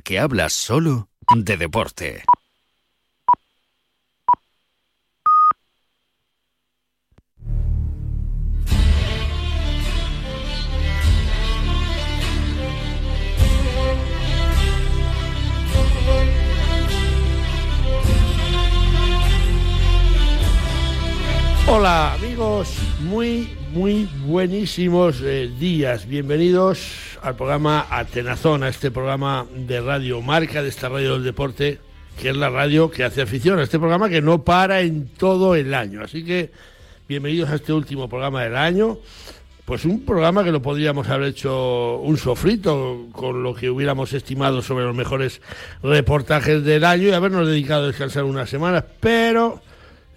que habla solo de deporte. Hola amigos, muy, muy buenísimos eh, días. Bienvenidos al programa Atenazón, a este programa de Radio Marca, de esta radio del deporte, que es la radio que hace afición, a este programa que no para en todo el año. Así que bienvenidos a este último programa del año. Pues un programa que lo podríamos haber hecho un sofrito con lo que hubiéramos estimado sobre los mejores reportajes del año y habernos dedicado a descansar unas semanas, pero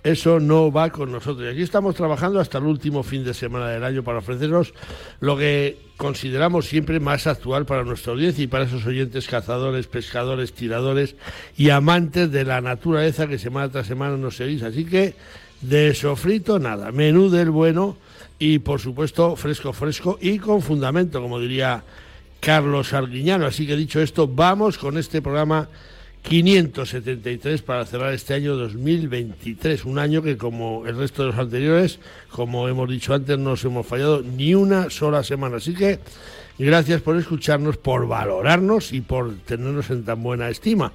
eso no va con nosotros. Y aquí estamos trabajando hasta el último fin de semana del año para ofrecernos lo que consideramos siempre más actual para nuestra audiencia y para esos oyentes cazadores, pescadores, tiradores y amantes de la naturaleza que semana tras semana nos seguís. Así que de sofrito nada, menú del bueno y por supuesto fresco, fresco y con fundamento, como diría Carlos Arguiñano. Así que dicho esto, vamos con este programa 573 para cerrar este año 2023, un año que como el resto de los anteriores, como hemos dicho antes, no nos hemos fallado ni una sola semana. Así que gracias por escucharnos, por valorarnos y por tenernos en tan buena estima.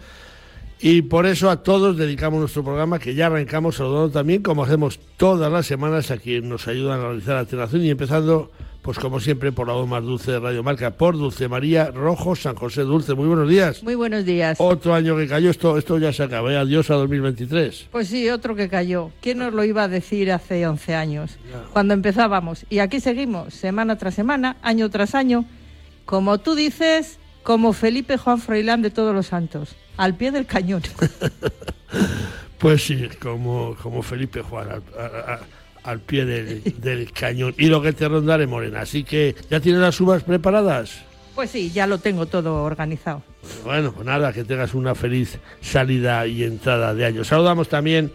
Y por eso a todos dedicamos nuestro programa que ya arrancamos saludando también, como hacemos todas las semanas, a quienes nos ayudan a realizar la alteración y empezando pues como siempre, por la voz más dulce de Radio Marca, por Dulce María Rojo, San José Dulce. Muy buenos días. Muy buenos días. Otro año que cayó, esto, esto ya se acaba. ¿eh? Adiós a 2023. Pues sí, otro que cayó. ¿Quién nos lo iba a decir hace 11 años? Cuando empezábamos. Y aquí seguimos, semana tras semana, año tras año. Como tú dices, como Felipe Juan Froilán de Todos los Santos, al pie del cañón. pues sí, como, como Felipe Juan. a, al pie del, cañón. Y lo que te rondaré, Morena. Así que, ¿ya tienes las uvas preparadas? Pues sí, ya lo tengo todo organizado. Bueno, pues nada, que tengas una feliz salida y entrada de año. Saludamos también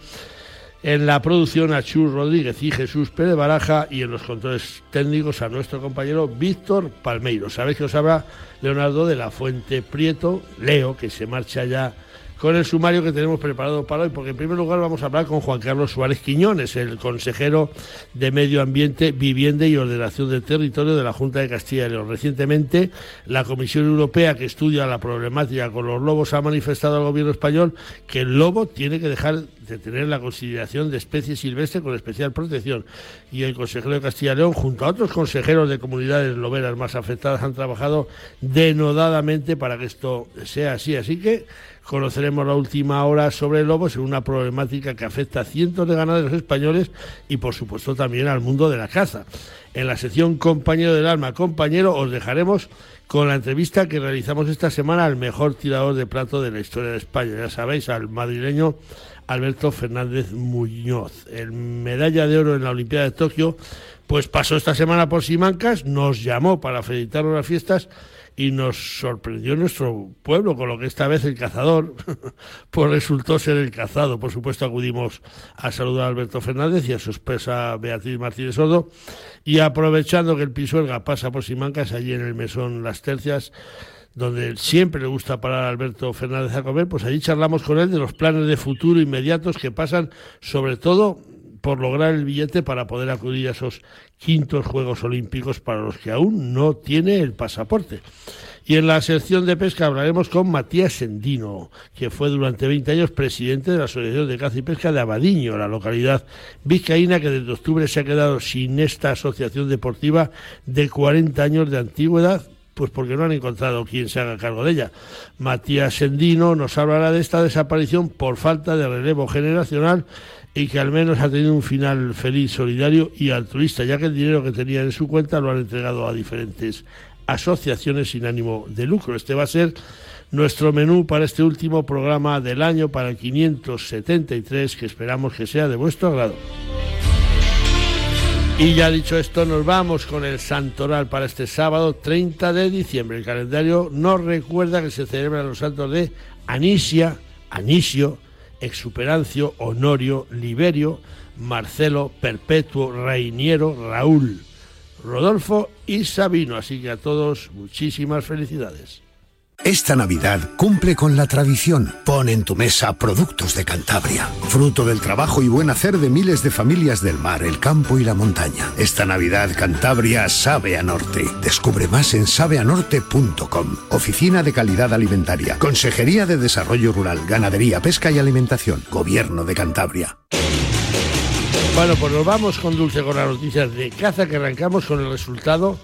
en la producción a Chus Rodríguez y Jesús Pérez Baraja y en los controles técnicos a nuestro compañero Víctor Palmeiro. Sabéis que os habla Leonardo de la Fuente Prieto, Leo, que se marcha ya con el sumario que tenemos preparado para hoy, porque en primer lugar vamos a hablar con Juan Carlos Suárez Quiñones, el consejero de Medio Ambiente, Vivienda y Ordenación del Territorio de la Junta de Castilla y León. Recientemente, la Comisión Europea que estudia la problemática con los lobos ha manifestado al gobierno español que el lobo tiene que dejar de tener la consideración de especie silvestre con especial protección. Y el consejero de Castilla y León, junto a otros consejeros de comunidades loberas más afectadas, han trabajado denodadamente para que esto sea así. Así que conoceremos la última hora sobre lobos en una problemática que afecta a cientos de ganaderos españoles y por supuesto también al mundo de la caza. En la sección Compañero del Alma, compañero, os dejaremos con la entrevista que realizamos esta semana al mejor tirador de plato de la historia de España, ya sabéis, al madrileño Alberto Fernández Muñoz. El medalla de oro en la Olimpiada de Tokio, pues pasó esta semana por Simancas, nos llamó para felicitarnos las fiestas y nos sorprendió nuestro pueblo, con lo que esta vez el cazador pues resultó ser el cazado. Por supuesto acudimos a saludar a Alberto Fernández y a su esposa Beatriz Martínez Sodo y aprovechando que el Pisuerga pasa por Simancas, allí en el mesón Las Tercias, donde siempre le gusta parar a Alberto Fernández a comer, pues allí charlamos con él de los planes de futuro inmediatos que pasan sobre todo por lograr el billete para poder acudir a esos quintos Juegos Olímpicos para los que aún no tiene el pasaporte. Y en la sección de pesca hablaremos con Matías Sendino, que fue durante 20 años presidente de la Asociación de Caza y Pesca de Abadiño, la localidad vizcaína que desde octubre se ha quedado sin esta asociación deportiva de 40 años de antigüedad pues porque no han encontrado quien se haga cargo de ella. Matías Sendino nos hablará de esta desaparición por falta de relevo generacional y que al menos ha tenido un final feliz, solidario y altruista, ya que el dinero que tenía en su cuenta lo han entregado a diferentes asociaciones sin ánimo de lucro. Este va a ser nuestro menú para este último programa del año, para el 573, que esperamos que sea de vuestro agrado. Y ya dicho esto, nos vamos con el santoral para este sábado 30 de diciembre. El calendario nos recuerda que se celebran los santos de Anisia, Anisio, Exuperancio, Honorio, Liberio, Marcelo, Perpetuo, Reiniero, Raúl, Rodolfo y Sabino. Así que a todos muchísimas felicidades. Esta Navidad cumple con la tradición. Pon en tu mesa productos de Cantabria, fruto del trabajo y buen hacer de miles de familias del mar, el campo y la montaña. Esta Navidad Cantabria sabe a norte. Descubre más en sabeanorte.com. Oficina de Calidad Alimentaria, Consejería de Desarrollo Rural, Ganadería, Pesca y Alimentación, Gobierno de Cantabria. Bueno, pues nos vamos con Dulce con las noticias de caza que arrancamos con el resultado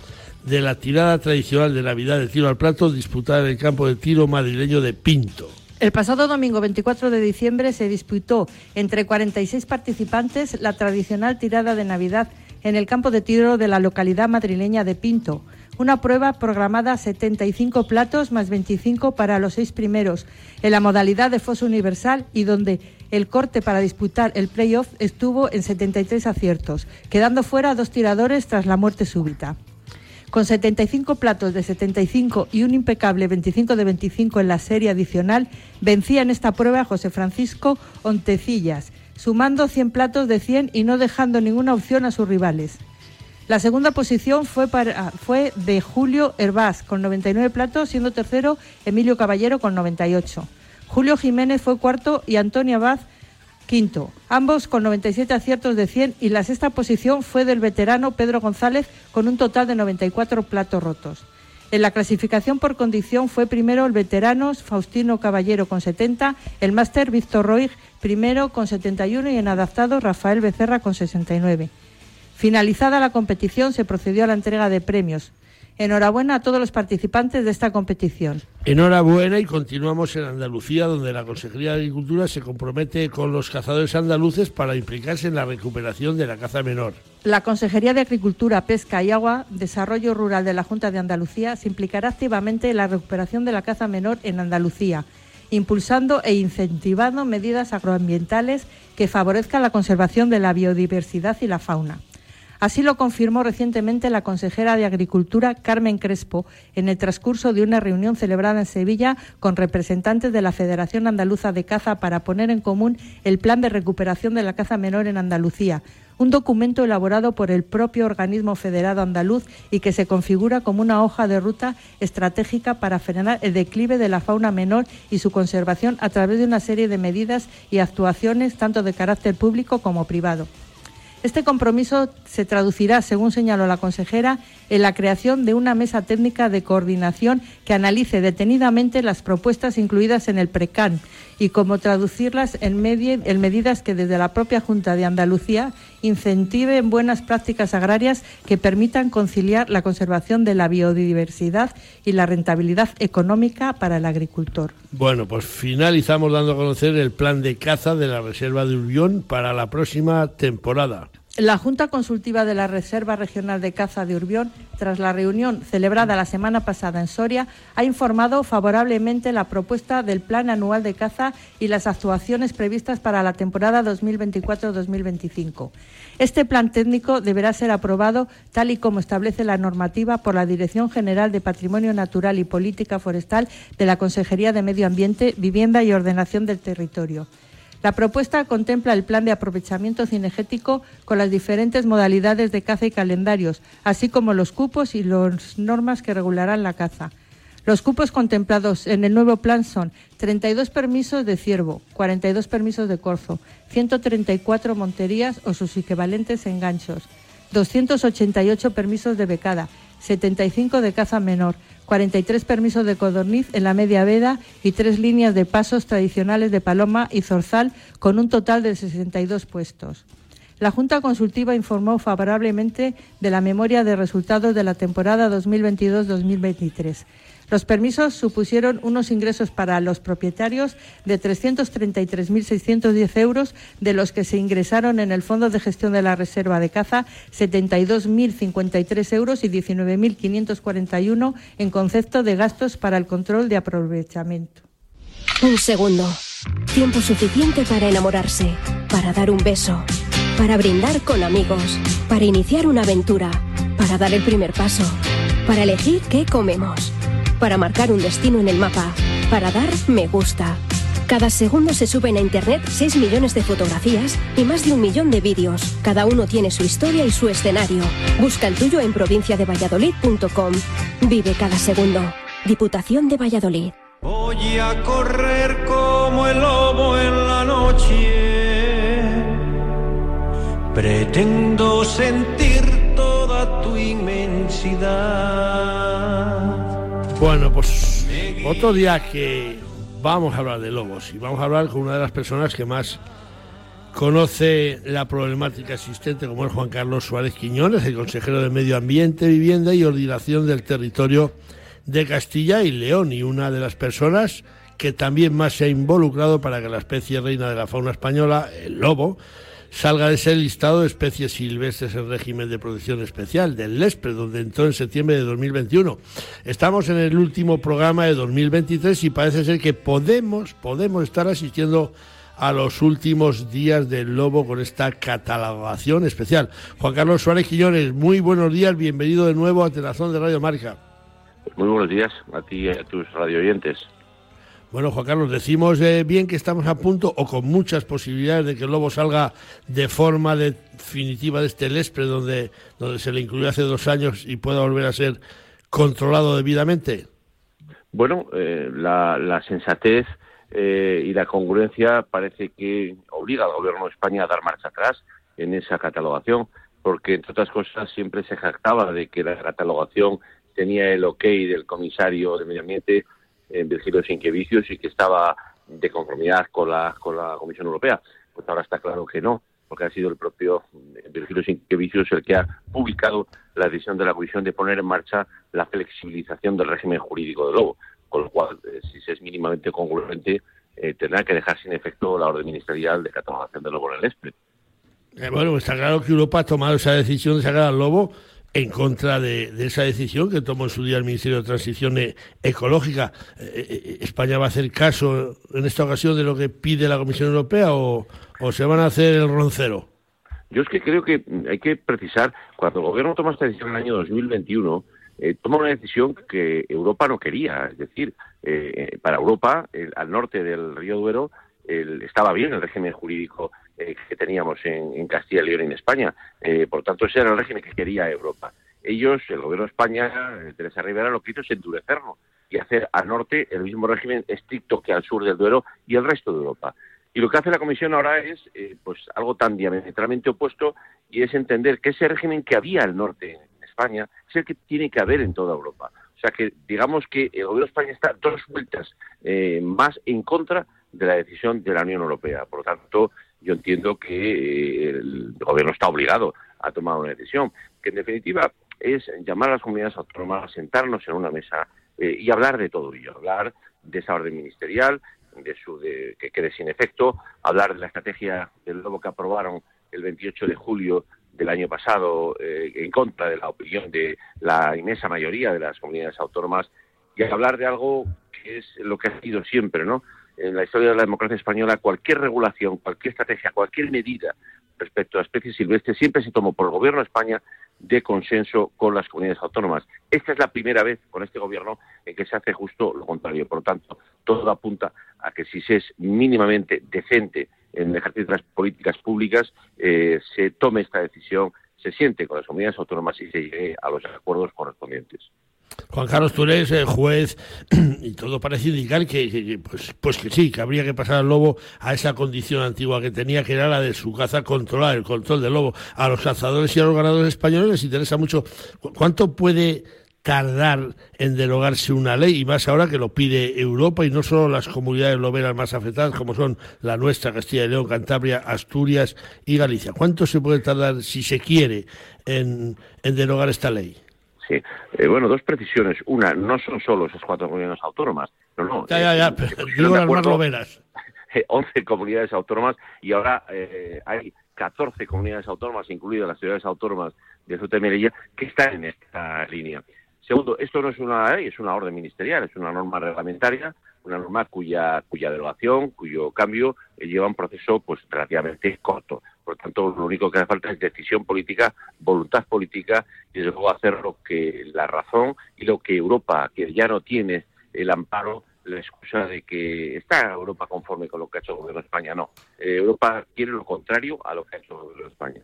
de la tirada tradicional de Navidad de tiro al plato disputada en el campo de tiro madrileño de Pinto. El pasado domingo 24 de diciembre se disputó entre 46 participantes la tradicional tirada de Navidad en el campo de tiro de la localidad madrileña de Pinto. Una prueba programada a 75 platos más 25 para los seis primeros en la modalidad de foso universal y donde el corte para disputar el playoff estuvo en 73 aciertos, quedando fuera dos tiradores tras la muerte súbita. Con 75 platos de 75 y un impecable 25 de 25 en la serie adicional, vencía en esta prueba José Francisco Ontecillas, sumando 100 platos de 100 y no dejando ninguna opción a sus rivales. La segunda posición fue, fue de Julio Herbás con 99 platos, siendo tercero Emilio Caballero con 98. Julio Jiménez fue cuarto y Antonio Abad quinto, ambos con 97 aciertos de 100 y la sexta posición fue del veterano Pedro González con un total de 94 platos rotos. En la clasificación por condición fue primero el veterano Faustino Caballero con 70, el máster Víctor Roig primero con 71 y en adaptado Rafael Becerra con 69. Finalizada la competición se procedió a la entrega de premios. Enhorabuena a todos los participantes de esta competición. Enhorabuena y continuamos en Andalucía, donde la Consejería de Agricultura se compromete con los cazadores andaluces para implicarse en la recuperación de la caza menor. La Consejería de Agricultura, Pesca y Agua, Desarrollo Rural de la Junta de Andalucía, se implicará activamente en la recuperación de la caza menor en Andalucía, impulsando e incentivando medidas agroambientales que favorezcan la conservación de la biodiversidad y la fauna. Así lo confirmó recientemente la consejera de Agricultura, Carmen Crespo, en el transcurso de una reunión celebrada en Sevilla con representantes de la Federación Andaluza de Caza para poner en común el plan de recuperación de la caza menor en Andalucía, un documento elaborado por el propio organismo federado andaluz y que se configura como una hoja de ruta estratégica para frenar el declive de la fauna menor y su conservación a través de una serie de medidas y actuaciones tanto de carácter público como privado. Este compromiso se traducirá, según señaló la consejera, en la creación de una mesa técnica de coordinación que analice detenidamente las propuestas incluidas en el PRECAN y cómo traducirlas en, medidas que desde la propia Junta de Andalucía incentiven buenas prácticas agrarias que permitan conciliar la conservación de la biodiversidad y la rentabilidad económica para el agricultor. Bueno, pues finalizamos dando a conocer el plan de caza de la Reserva de Urbión para la próxima temporada. La Junta Consultiva de la Reserva Regional de Caza de Urbión, tras la reunión celebrada la semana pasada en Soria, ha informado favorablemente la propuesta del Plan Anual de Caza y las actuaciones previstas para la temporada 2024-2025. Este plan técnico deberá ser aprobado tal y como establece la normativa por la Dirección General de Patrimonio Natural y Política Forestal de la Consejería de Medio Ambiente, Vivienda y Ordenación del Territorio. La propuesta contempla el plan de aprovechamiento cinegético con las diferentes modalidades de caza y calendarios, así como los cupos y las normas que regularán la caza. Los cupos contemplados en el nuevo plan son 32 permisos de ciervo, 42 permisos de corzo, 134 monterías o sus equivalentes en ganchos, 288 permisos de becada, 75 de caza menor, 43 permisos de codorniz en la media veda y tres líneas de pasos tradicionales de paloma y zorzal con un total de 62 puestos. La Junta Consultiva informó favorablemente de la memoria de resultados de la temporada 2022-2023. Los permisos supusieron unos ingresos para los propietarios de 333.610 euros, de los que se ingresaron en el Fondo de Gestión de la Reserva de Caza 72.053 euros y 19.541 en concepto de gastos para el control de aprovechamiento. Un segundo. Tiempo suficiente para enamorarse, para dar un beso, para brindar con amigos, para iniciar una aventura, para dar el primer paso, para elegir qué comemos para marcar un destino en el mapa, para dar me gusta. Cada segundo se suben a Internet 6 millones de fotografías y más de un millón de vídeos. Cada uno tiene su historia y su escenario. Busca el tuyo en provinciadevalladolid.com. Vive cada segundo. Diputación de Valladolid. Voy a correr como el lobo en la noche. Pretendo sentir toda tu inmensidad. Bueno, pues otro día que vamos a hablar de lobos y vamos a hablar con una de las personas que más conoce la problemática existente, como es Juan Carlos Suárez Quiñones, el consejero de Medio Ambiente, Vivienda y Ordenación del Territorio de Castilla y León y una de las personas que también más se ha involucrado para que la especie reina de la fauna española, el lobo, salga de ese listado de especies silvestres en régimen de protección especial, del LESPRE, donde entró en septiembre de 2021. Estamos en el último programa de 2023 y parece ser que podemos, podemos estar asistiendo a los últimos días del lobo con esta catalogación especial. Juan Carlos Suárez Quillones, muy buenos días, bienvenido de nuevo a Telazón de Radio Marca. Muy buenos días a ti y a tus radio oyentes. Bueno, Juan Carlos, decimos eh, bien que estamos a punto o con muchas posibilidades de que el lobo salga de forma definitiva de este LESPRE, donde, donde se le incluyó hace dos años y pueda volver a ser controlado debidamente. Bueno, eh, la, sensatez eh, y la congruencia parece que obliga al gobierno de España a dar marcha atrás en esa catalogación, porque entre otras cosas siempre se jactaba de que la catalogación tenía el ok del comisario de Medio Ambiente, eh, Virgilio Sinquevicius, y que estaba de conformidad con la, con la Comisión Europea. Pues ahora está claro que no, porque ha sido el propio eh, Virgilio Sinquevicius el que ha publicado la decisión de la Comisión de poner en marcha la flexibilización del régimen jurídico del lobo, con lo cual, eh, si se es mínimamente congruente, eh, tendrá que dejar sin efecto la orden ministerial de catalogación del lobo en el ESPRE. bueno, está claro que Europa ha tomado esa decisión de sacar al lobo en contra de, esa decisión que tomó en su día el Ministerio de Transición Ecológica. Eh, eh, ¿España va a hacer caso en esta ocasión de lo que pide la Comisión Europea o, se van a hacer el roncero? Yo es que creo que hay que precisar, cuando el Gobierno toma esta decisión en el año 2021, eh, toma una decisión que Europa no quería. Es decir, para Europa, al norte del río Duero, estaba bien el régimen jurídico eh, que teníamos en, Castilla y León y en España. Eh, por tanto, ese era el régimen que quería Europa. Ellos, el gobierno de España, eh, Teresa Rivera, lo que hizo es endurecerlo y hacer al norte el mismo régimen estricto que al sur del Duero y el resto de Europa. Y lo que hace la Comisión ahora es pues algo tan diametralmente opuesto y es entender que ese régimen que había al norte en España es el que tiene que haber en toda Europa. O sea que digamos que el gobierno de España está dos vueltas más en contra de la decisión de la Unión Europea. Por lo tanto, yo entiendo que eh, el gobierno está obligado a tomar una decisión, que en definitiva es llamar a las comunidades autónomas, sentarnos en una mesa eh, y hablar de todo ello, hablar de esa orden ministerial, de su de, que quede sin efecto, hablar de la estrategia del lobo que aprobaron el 28 de julio del año pasado eh, en contra de la opinión de la inmensa mayoría de las comunidades autónomas y hablar de algo que es lo que ha sido siempre, ¿no? En la historia de la democracia española cualquier regulación, cualquier estrategia, cualquier medida respecto a especies silvestres siempre se tomó por el Gobierno de España de consenso con las comunidades autónomas. Esta es la primera vez con este Gobierno en que se hace justo lo contrario. Por lo tanto, todo apunta a que si se es mínimamente decente en el ejercicio de las políticas públicas, eh, se tome esta decisión, se siente con las comunidades autónomas y se llegue a los acuerdos correspondientes. Juan Carlos, el juez y todo parece indicar que, pues, pues, que sí, que habría que pasar al lobo a esa condición antigua que tenía, que era la de su caza controlar, el control del lobo. A los cazadores y a los ganadores españoles les interesa mucho. ¿Cuánto puede tardar en derogarse una ley? Y más ahora que lo pide Europa y no solo las comunidades loberas más afectadas, como son la nuestra, Castilla y León, Cantabria, Asturias y Galicia. ¿Cuánto se puede tardar, si se quiere, en derogar esta ley? Sí. Eh, bueno, dos precisiones. Una, no son solo esas cuatro comunidades autónomas. No, no. Ya, ya, ya. Eh, pero digo las más loberas. 11 comunidades autónomas y ahora eh, hay 14 comunidades autónomas, incluidas las ciudades autónomas de Ceuta y Melilla, que están en esta línea. Segundo, esto no es una ley, es una orden ministerial, es una norma reglamentaria, una norma cuya, cuya derogación, cuyo cambio lleva un proceso pues relativamente corto. Por lo tanto, lo único que hace falta es decisión política, voluntad política y desde luego hacer lo que la razón y lo que Europa, que ya no tiene el amparo, la excusa de que está Europa conforme con lo que ha hecho el gobierno de España. No, eh, Europa quiere lo contrario a lo que ha hecho el gobierno de España.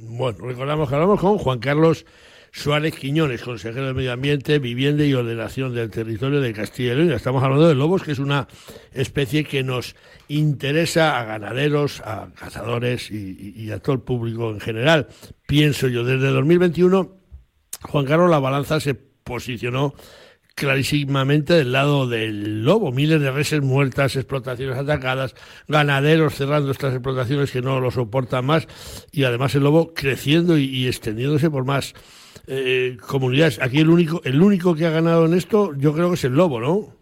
Bueno, recordamos que hablamos con Juan Carlos Suárez Quiñones, consejero de Medio Ambiente, Vivienda y Ordenación del Territorio de Castilla y León. Estamos hablando de lobos, que es una especie que nos interesa a ganaderos, a cazadores y, a todo el público en general. Pienso yo, desde 2021, Juan Carlos, la balanza se posicionó clarísimamente del lado del lobo. Miles de reses muertas, explotaciones atacadas, ganaderos cerrando estas explotaciones que no lo soportan más y además el lobo creciendo y extendiéndose por más eh, comunidades. Aquí el único, el único que ha ganado en esto, yo creo que es el lobo, ¿no?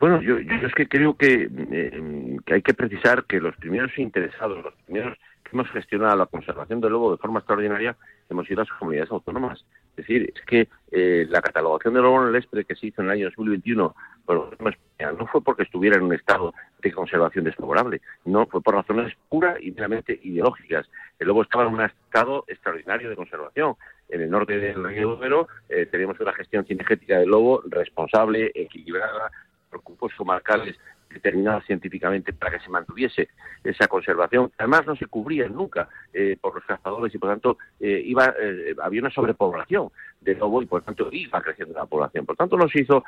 Bueno, yo, es que creo que, eh, que, hay que precisar que los primeros interesados, los primeros que hemos gestionado la conservación del lobo de forma extraordinaria, hemos sido las comunidades autónomas. Es decir, es que eh, la catalogación del lobo en el ESPRE que se hizo en el año 2021 no fue porque estuviera en un estado de conservación desfavorable, no, fue por razones pura y meramente ideológicas. El lobo estaba en un estado extraordinario de conservación. En el norte del río Duero tenemos una gestión cinegética del lobo responsable, equilibrada, por cupos comarcales determinadas científicamente para que se mantuviese esa conservación. Además, no se cubría nunca eh, por los cazadores y, por tanto, eh, iba, eh, había una sobrepoblación de lobo y, por tanto, iba creciendo la población. Por tanto, no se hizo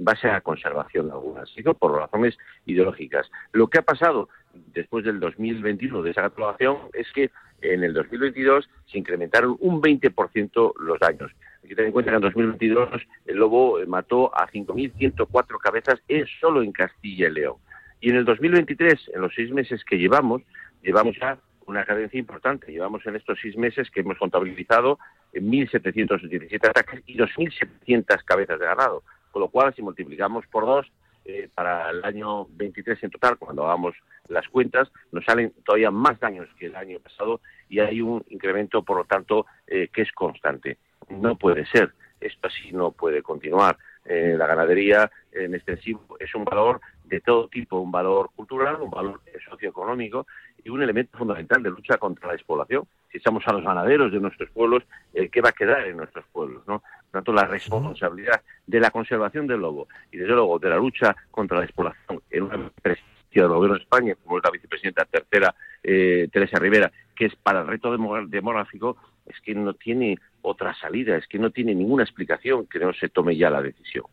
base a conservación de algunas, se hizo por razones ideológicas. Lo que ha pasado después del 2021 de esa catalogación es que en el 2022 se incrementaron un 20% los daños. Hay que tener en cuenta que en 2022 el lobo mató a 5.104 cabezas solo en Castilla y León. Y en el 2023, en los seis meses que llevamos, llevamos ya una cadencia importante. Llevamos en estos seis meses que hemos contabilizado 1.717 ataques y 2.700 cabezas de ganado. Con lo cual, si multiplicamos por dos, eh, para el año 23 en total, cuando hagamos las cuentas, nos salen todavía más daños que el año pasado y hay un incremento, por lo tanto, eh, que es constante. No puede ser, esto así no puede continuar. Eh, la ganadería en extensivo es un valor de todo tipo, un valor cultural, un valor socioeconómico y un elemento fundamental de lucha contra la despoblación. Si echamos a los ganaderos de nuestros pueblos, ¿qué va a quedar en nuestros pueblos? ¿no? Por tanto, la responsabilidad de la conservación del lobo y, desde luego, de la lucha contra la despoblación en una presidencia del Gobierno de España, como es la vicepresidenta tercera, eh, Teresa Rivera, que es para el reto demográfico, es que no tiene otra salida, es que no tiene ninguna explicación que no se tome ya la decisión.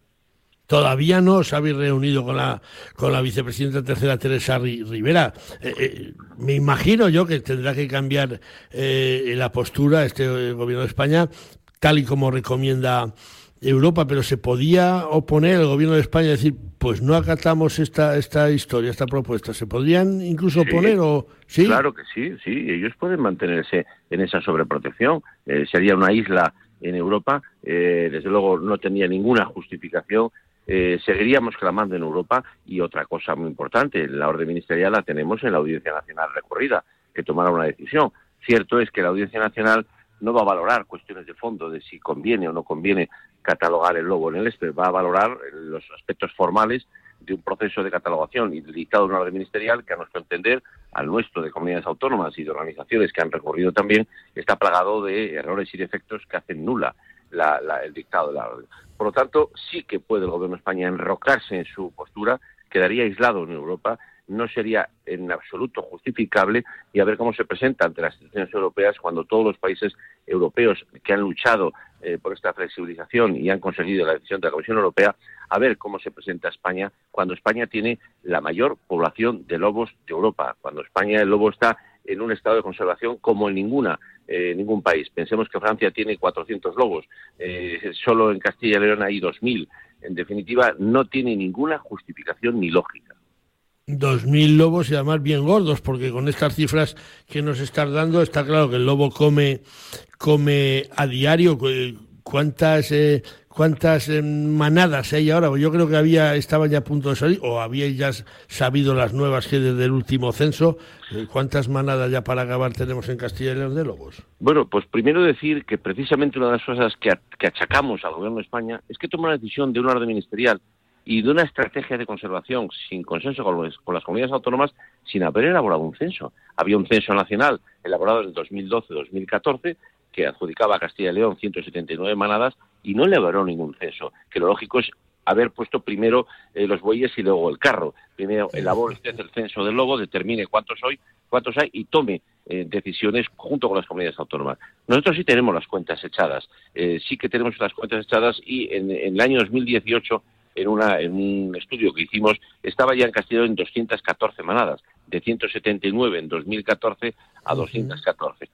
Todavía no os habéis reunido con la, con la vicepresidenta tercera Teresa Rivera. Eh, eh, me imagino yo que tendrá que cambiar la postura este gobierno de España, tal y como recomienda Europa, pero se podía oponer el gobierno de España y decir, pues no acatamos esta esta historia, esta propuesta. ¿Se podrían incluso oponer o sí? Claro que sí, sí. Ellos pueden mantenerse en esa sobreprotección. Eh, sería una isla en Europa. Eh, desde luego no tenía ninguna justificación. Eh, seguiríamos clamando en Europa y otra cosa muy importante, la orden ministerial la tenemos en la Audiencia Nacional recorrida, que tomará una decisión. Cierto es que la Audiencia Nacional no va a valorar cuestiones de fondo de si conviene o no conviene catalogar el lobo en el este, va a valorar los aspectos formales de un proceso de catalogación y dictado de una orden ministerial que a nuestro entender, al nuestro de comunidades autónomas y de organizaciones que han recorrido también, está plagado de errores y defectos que hacen nula el dictado de la orden. Por lo tanto, sí que puede el Gobierno de España enrocarse en su postura, quedaría aislado en Europa no sería en absoluto justificable y a ver cómo se presenta ante las instituciones europeas cuando todos los países europeos que han luchado eh, por esta flexibilización y han conseguido la decisión de la Comisión Europea, a ver cómo se presenta España cuando España tiene la mayor población de lobos de Europa, cuando España el lobo está en un estado de conservación como en ninguna eh, ningún país. Pensemos que Francia tiene 400 lobos, eh, solo en Castilla y León hay 2.000. En definitiva, no tiene ninguna justificación ni lógica. 2.000 lobos y además bien gordos, porque con estas cifras que nos estás dando está claro que el lobo come, come a diario. ¿Cuántas, eh, cuántas eh, manadas hay ahora? Yo creo que había estaban ya a punto de salir, o habíais ya sabido las nuevas que desde el último censo. Eh, ¿Cuántas manadas ya para acabar tenemos en Castilla y León de lobos? Bueno, pues primero decir que precisamente una de las cosas que, achacamos al Gobierno de España es que toma la decisión de un orden ministerial y de una estrategia de conservación sin consenso con, las comunidades autónomas sin haber elaborado un censo. Había un censo nacional elaborado en el 2012-2014 que adjudicaba a Castilla y León 179 manadas y no elaboró ningún censo, que lo lógico es haber puesto primero eh, los bueyes y luego el carro. Primero elabore usted el censo del lobo, determine cuántos hoy, cuántos hay y tome eh, decisiones junto con las comunidades autónomas. Nosotros sí tenemos las cuentas echadas, eh, sí que tenemos las cuentas echadas y en, el año 2018 en, una, en un estudio que hicimos, estaba ya en Castillo en 214 manadas, de 179 en 2014 a 214.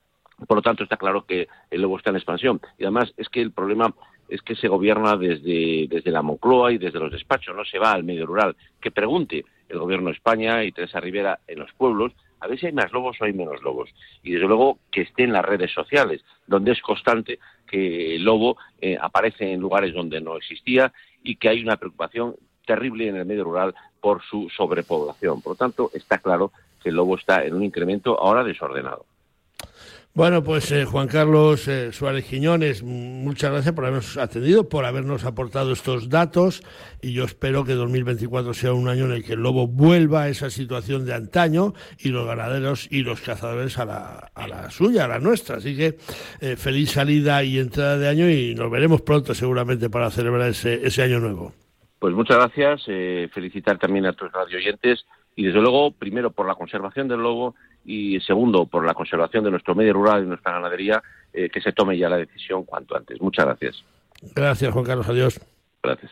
Por lo tanto, está claro que el lobo está en expansión. Y además es que el problema es que se gobierna desde, desde la Moncloa y desde los despachos, no se va al medio rural. Que pregunte el gobierno de España y Teresa Rivera en los pueblos a ver si hay más lobos o hay menos lobos. Y desde luego que esté en las redes sociales, donde es constante que el lobo eh, aparece en lugares donde no existía y que hay una preocupación terrible en el medio rural por su sobrepoblación. Por lo tanto, está claro que el lobo está en un incremento ahora desordenado. Bueno, pues eh, Juan Carlos eh, Suárez Quiñones, muchas gracias por habernos atendido, por habernos aportado estos datos y yo espero que 2024 sea un año en el que el lobo vuelva a esa situación de antaño y los ganaderos y los cazadores a la, a la suya, a la nuestra. Así que eh, feliz salida y entrada de año y nos veremos pronto seguramente para celebrar ese, ese año nuevo. Pues muchas gracias, felicitar también a tus radio oyentes y desde luego, primero por la conservación del lobo y segundo, por la conservación de nuestro medio rural y nuestra ganadería, eh, que se tome ya la decisión cuanto antes. Muchas gracias. Gracias, Juan Carlos. Adiós. Gracias.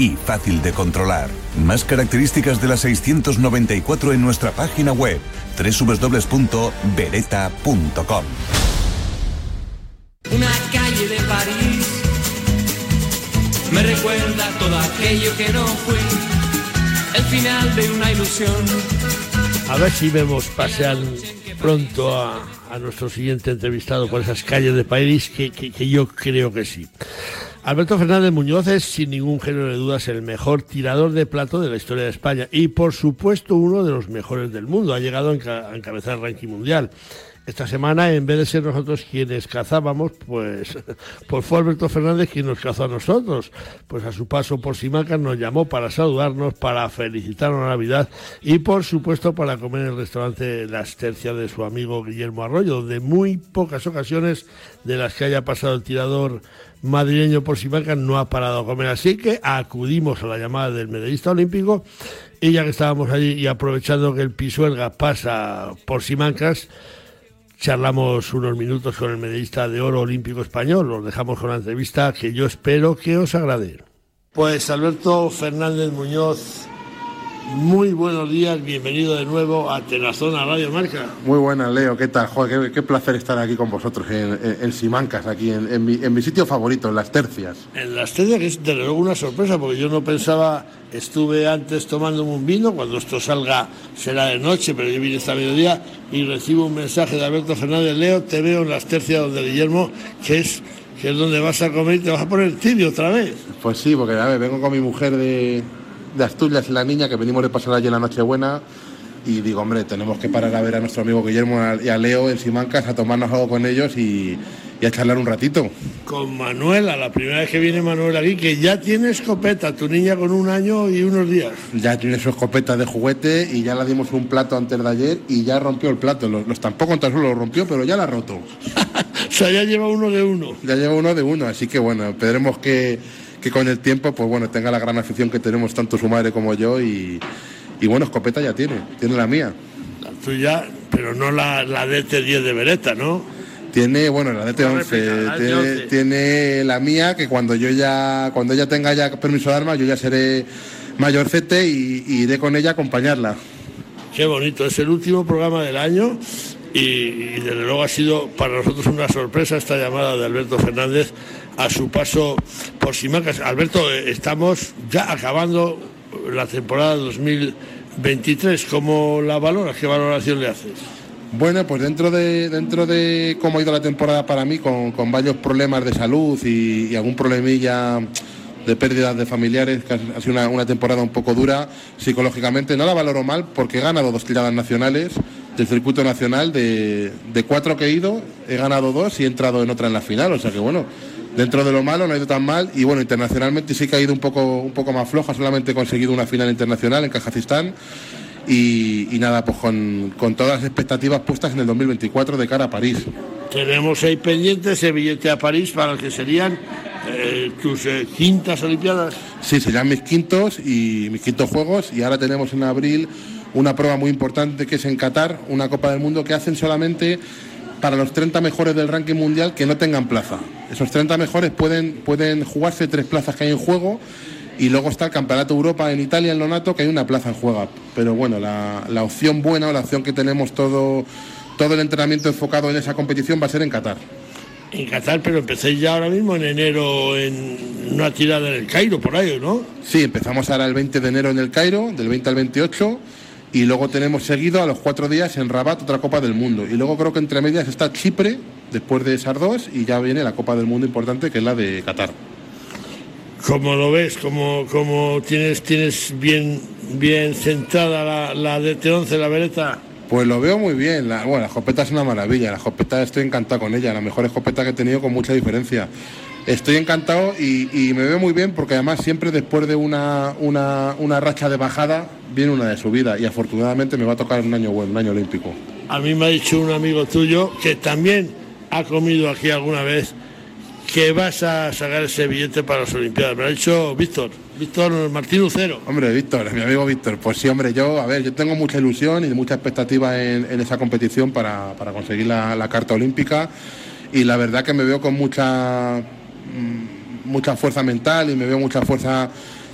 y fácil de controlar. Más características de la 694 en nuestra página web www.beretta.com. Una calle de París me recuerda todo aquello que no fue el final de una ilusión. A ver si vemos pasear pronto a, nuestro siguiente entrevistado por esas calles de París, que yo creo que sí. Alberto Fernández Muñoz es, sin ningún género de dudas, el mejor tirador de plato de la historia de España y, por supuesto, uno de los mejores del mundo. Ha llegado a encabezar el ranking mundial. Esta semana, en vez de ser nosotros quienes cazábamos, pues, pues fue Alberto Fernández quien nos cazó a nosotros. Pues a su paso por Simacas nos llamó para saludarnos, para felicitarnos a Navidad y, por supuesto, para comer en el restaurante La Tercias de su amigo Guillermo Arroyo, donde muy pocas ocasiones de las que haya pasado el tirador madrileño por Simancas no ha parado a comer. Así que acudimos a la llamada del medallista olímpico y ya que estábamos allí y aprovechando que el Pisuerga pasa por Simancas, charlamos unos minutos con el medallista de oro olímpico español. Los dejamos con la entrevista que yo espero que os agrade. Pues Alberto Fernández Muñoz, muy buenos días, bienvenido de nuevo a Tenazona Radio Marca. Muy buenas, Leo, ¿qué tal? Joder, qué, placer estar aquí con vosotros en, Simancas, aquí en, mi, sitio favorito, en Las Tercias. En Las Tercias, que es desde luego una sorpresa, porque yo no pensaba, estuve antes tomándome un vino, cuando esto salga será de noche, pero yo vine esta mediodía y recibo un mensaje de Alberto Fernández, Leo, te veo en Las Tercias donde Guillermo, que es que es donde vas a comer y te vas a poner tibio otra vez. Pues sí, porque a ver, vengo con mi mujer de, de Asturias y la niña que venimos de pasar allí en la Nochebuena y digo, hombre, tenemos que parar a ver a nuestro amigo Guillermo y a Leo en Simancas a tomarnos algo con ellos y, a charlar un ratito. Con Manuela, la primera vez que viene Manuel aquí, que ya tiene escopeta, tu niña con un año y unos días. Ya tiene su escopeta de juguete y ya le dimos un plato antes de ayer y ya rompió el plato. Los, tampoco tan solo lo rompió, pero ya la ha roto. o sea, ya lleva uno de uno. Ya lleva uno de uno, así que bueno, esperemos que que con el tiempo, pues bueno, tenga la gran afición que tenemos tanto su madre como yo y, bueno, escopeta ya tiene, tiene la mía. La tuya, pero no la, la DT10 de Beretta, ¿no? Tiene, bueno, la DT11, tiene, la mía, que cuando yo ya, cuando ella tenga ya permiso de armas, yo ya seré mayorcete y, y iré con ella a acompañarla. Qué bonito, es el último programa del año y, desde luego ha sido para nosotros una sorpresa esta llamada de Alberto Fernández a su paso por Simacas. Alberto, eh, estamos ya acabando la temporada 2023. ¿Cómo la valoras? ¿Qué valoración le haces? Bueno, pues dentro de, dentro de cómo ha ido la temporada para mí, con, varios problemas de salud y, algún problemilla de pérdidas de familiares, que ha sido una, temporada un poco dura psicológicamente. No la valoro mal porque he ganado dos tiradas nacionales del circuito nacional. De, de cuatro que he ido, he ganado dos y he entrado en otra en la final. O sea que bueno, dentro de lo malo no ha ido tan mal. Y bueno, internacionalmente sí que ha ido un poco, un poco más floja. Solamente he conseguido una final internacional en Kazajistán. Y, y nada, pues con, con todas las expectativas puestas en el 2024 de cara a París. Tenemos ahí pendiente ese billete a París para que serían eh, tus eh, quintas Olimpiadas. Sí, serían mis quintos y mis quintos juegos y ahora tenemos en abril una prueba muy importante que es en Qatar, una Copa del Mundo que hacen solamente para los 30 mejores del ranking mundial que no tengan plaza. Esos 30 mejores pueden, pueden jugarse tres plazas que hay en juego y luego está el Campeonato Europa en Italia, en Lonato, que hay una plaza en juego. Pero bueno, la, la opción buena o la opción que tenemos todo, todo el entrenamiento enfocado en esa competición va a ser en Qatar. En Qatar, pero empecéis ya ahora mismo en enero en una tirada en el Cairo, por ahí, ¿no? Sí, empezamos ahora el 20 de enero en el Cairo, del 20 al 28, y luego tenemos seguido a los cuatro días en Rabat otra Copa del Mundo. Y luego creo que entre medias está Chipre, después de esas dos, y ya viene la Copa del Mundo importante, que es la de Qatar. ¿Cómo lo ves? ¿Cómo, cómo tienes, tienes bien, bien sentada la, la DT11, la vereta? Pues lo veo muy bien. La, bueno, la escopeta es una maravilla. La escopeta estoy encantado con ella. La mejor escopeta que he tenido con mucha diferencia. Estoy encantado y, y me veo muy bien porque además siempre después de una, una, una racha de bajada viene una de subida y afortunadamente me va a tocar un año bueno, un año olímpico. A mí me ha dicho un amigo tuyo que también ha comido aquí alguna vez que vas a sacar ese billete para las Olimpiadas. Me lo ha dicho Víctor, Víctor Martín Lucero. Hombre, Víctor, mi amigo Víctor, pues sí, hombre, yo, a ver, yo tengo mucha ilusión y mucha expectativa en, en esa competición para, para conseguir la, la, carta olímpica y la verdad que me veo con mucha, mucha fuerza mental y me veo mucha fuerza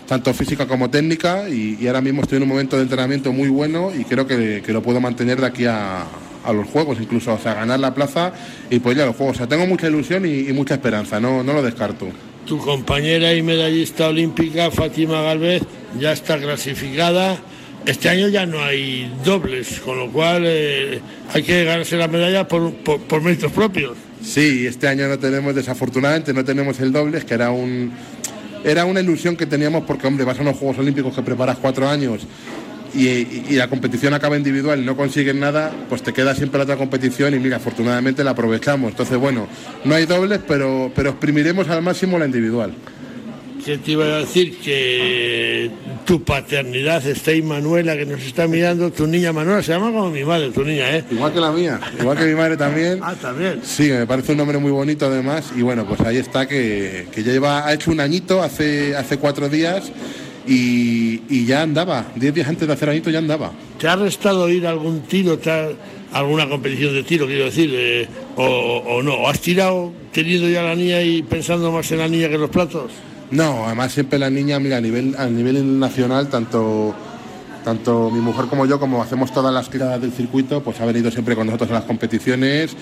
tanto física como técnica y, ahora mismo estoy en un momento de entrenamiento muy bueno y creo que, que lo puedo mantener de aquí a, a los juegos, incluso o sea, ganar la plaza y pues ya los juegos. O sea, tengo mucha ilusión y, y mucha esperanza, no, no lo descarto. Tu compañera y medallista olímpica, Fátima Galvez, ya está clasificada. Este año ya no hay dobles, con lo cual eh, hay que ganarse la medalla por, por, por, méritos propios. Sí, este año no tenemos, desafortunadamente, no tenemos el dobles, que era un era una ilusión que teníamos porque, hombre, vas a unos Juegos Olímpicos que preparas cuatro años y, la competición acaba individual y no consigues nada, pues te queda siempre la otra competición y mira, afortunadamente la aprovechamos. Entonces, bueno, no hay dobles, pero, pero exprimiremos al máximo la individual. ¿Qué te iba a decir? Que tu paternidad está ahí, Manuela, que nos está mirando. Tu niña Manuela se llama como mi madre, tu niña, ¿eh? Igual que la mía, igual que mi madre también. ah, también. Sí, me parece un nombre muy bonito además. Y bueno, pues ahí está, que, que ya lleva, ha hecho un añito hace, hace cuatro días. Y, y, ya andaba, diez días antes de hacer añito ya andaba. ¿Te ha restado ir a algún tiro, ha, alguna competición de tiro, quiero decir, eh, o, o, no? ¿O has tirado teniendo ya la niña y pensando más en la niña que en los platos? No, además siempre la niña, mira, a nivel, a nivel nacional, tanto, tanto mi mujer como yo, como hacemos todas las tiradas del circuito, pues ha venido siempre con nosotros a las competiciones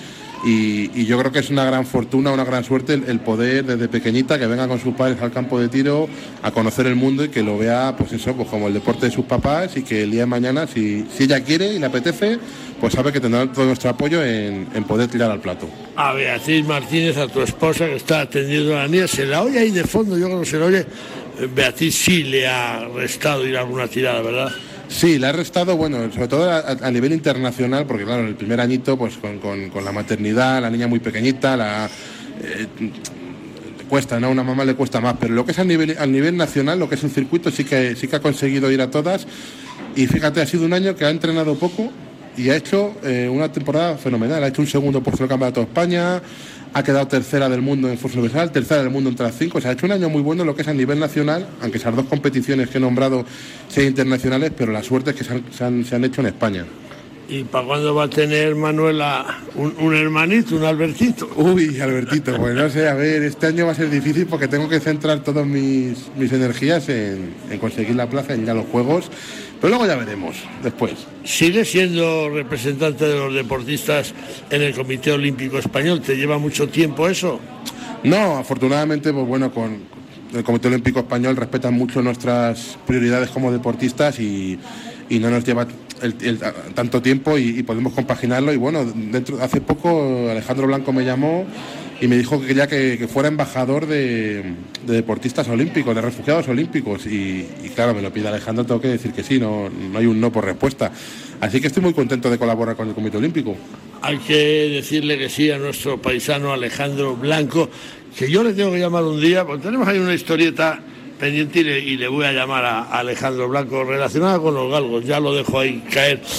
y, yo creo que es una gran fortuna, una gran suerte el, el, poder desde pequeñita que venga con sus padres al campo de tiro a conocer el mundo y que lo vea, pues eso, pues como el deporte de sus papás y que el día de mañana, si, si ella quiere y le apetece, pues sabe que tendrá todo nuestro apoyo en, en, poder tirar al plato. A Beatriz Martínez, a tu esposa que está atendiendo a la niña, se la oye ahí de fondo, yo que se la oye. Beatriz sí le ha restado ir a alguna tirada, ¿verdad? Sí, la ha restado, bueno, sobre todo a, nivel internacional, porque claro, en el primer añito, pues con, con, con la maternidad, la niña muy pequeñita, la... Eh, cuesta, ¿no? A una mamá le cuesta más, pero lo que es a nivel, a nivel nacional, lo que es un circuito, sí que, sí que ha conseguido ir a todas. Y fíjate, ha sido un año que ha entrenado poco y ha hecho eh, una temporada fenomenal. Ha hecho un segundo por el Campeonato de España, ha quedado tercera del mundo en Fuerza Universal, tercera del mundo entre las cinco. O sea, ha hecho un año muy bueno lo que es a nivel nacional, aunque esas dos competiciones que he nombrado sean internacionales, pero la suerte es que se han, se han, se han hecho en España. ¿Y para cuándo va a tener Manuela un, un, hermanito, un Albertito? Uy, Albertito, pues no sé, a ver, este año va a ser difícil porque tengo que centrar todas mis, mis energías en, en conseguir la plaza, en ir a los Juegos. Pero luego ya veremos, después. ¿Sigue siendo representante de los deportistas en el Comité Olímpico Español? ¿Te lleva mucho tiempo eso? No, afortunadamente, pues bueno, con el Comité Olímpico Español respetan mucho nuestras prioridades como deportistas y, y no nos lleva el, el, tanto tiempo y, y, podemos compaginarlo. Y bueno, dentro, hace poco Alejandro Blanco me llamó y me dijo que quería que, fuera embajador de, deportistas olímpicos, de refugiados olímpicos. Y, claro, me lo pide Alejandro, tengo que decir que sí, no, no hay un no por respuesta. Así que estoy muy contento de colaborar con el Comité Olímpico. Hay que decirle que sí a nuestro paisano Alejandro Blanco, que yo le tengo que llamar un día, porque tenemos ahí una historieta pendiente y le, voy a llamar a, Alejandro Blanco relacionada con los galgos, ya lo dejo ahí caer.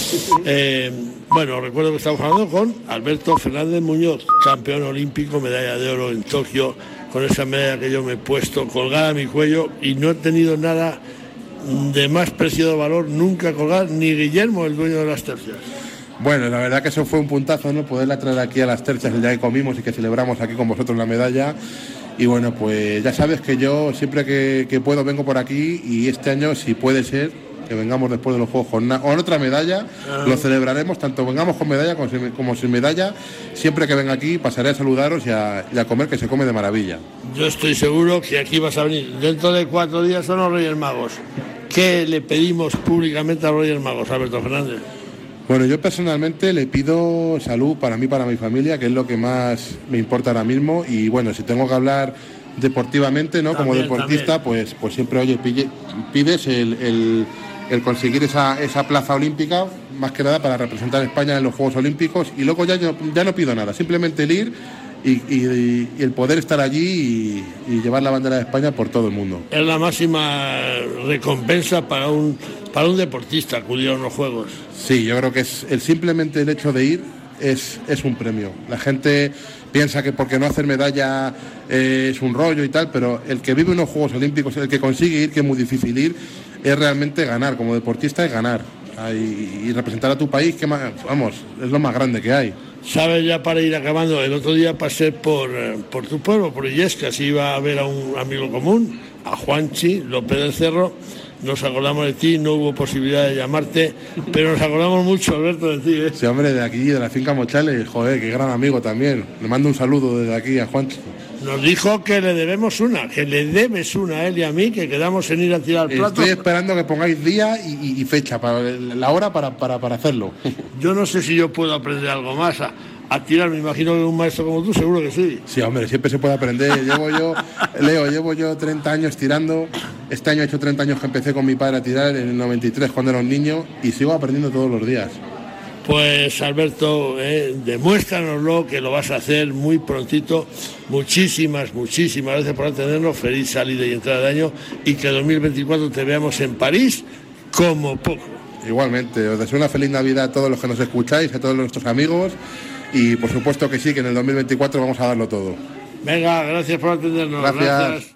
Eh, bueno, recuerdo que estamos hablando con Alberto Fernández Muñoz, campeón olímpico, medalla de oro en Tokio, con esa medalla que yo me he puesto colgada a mi cuello y no he tenido nada de más preciado valor nunca colgar, ni Guillermo, el dueño de las tercias. Bueno, la verdad que eso fue un puntazo, ¿no? Poderla traer aquí a las tercias el día que comimos y que celebramos aquí con vosotros la medalla. Y bueno, pues ya sabes que yo siempre que, puedo vengo por aquí y este año, si puede ser, que vengamos después de los Juegos con, otra medalla, ah. lo celebraremos, tanto vengamos con medalla como sin, medalla, siempre que venga aquí pasaré a saludaros y a, comer, que se come de maravilla. Yo estoy seguro que aquí vas a venir. Dentro de cuatro días son los Reyes Magos. ¿Qué le pedimos públicamente a los Reyes Magos, Alberto Fernández? Bueno, yo personalmente le pido salud para mí, para mi familia, que es lo que más me importa ahora mismo. Y bueno, si tengo que hablar deportivamente, ¿no? Como deportista, pues, pues siempre, oye, pides el, conseguir esa, plaza olímpica, más que nada para representar a España en los Juegos Olímpicos. Y luego ya, ya no pido nada, simplemente el ir y, el poder estar allí y, llevar la bandera de España por todo el mundo. Es la máxima recompensa para un, para un deportista acudir a unos Juegos. Sí, yo creo que es el, simplemente el hecho de ir es, es un premio. La gente piensa que porque no hacer medalla eh, es un rollo y tal, pero el que vive unos Juegos Olímpicos, el que consigue ir, que es muy difícil ir, es realmente ganar. Como deportista es ganar. Y, representar a tu país, que vamos, es lo más grande que hay. Sabes, ya para ir acabando, el otro día pasé por, eh, por tu pueblo, por Illescas, iba a ver a un amigo común, a Juanchi López del Cerro. Nos acordamos de ti, no hubo posibilidad de llamarte, pero nos acordamos mucho, Alberto, de ti. ¿eh? Sí, hombre, de aquí, de la finca Mochales, joder, qué gran amigo también. Le mando un saludo desde aquí a Juanchi. Nos dijo que le debemos una, que le debes una a él y a mí, que quedamos en ir a tirar el plato. Estoy esperando que pongáis día y, fecha, para la hora para, para, hacerlo. Yo no sé si yo puedo aprender algo más a, tirar, me imagino que un maestro como tú seguro que sí. Sí, hombre, siempre se puede aprender. Llevo yo, Leo, llevo yo 30 años tirando. Este año he hecho 30 años que empecé con mi padre a tirar en el 93 cuando era un niño y sigo aprendiendo todos los días. Pues Alberto, eh, demuéstranoslo que lo vas a hacer muy prontito. Muchísimas, muchísimas gracias por atendernos. Feliz salida y entrada de año y que 2024 te veamos en París como poco. Igualmente, os deseo una feliz Navidad a todos los que nos escucháis, a todos nuestros amigos y por supuesto que sí, que en el 2024 vamos a darlo todo. Venga, gracias por atendernos. gracias.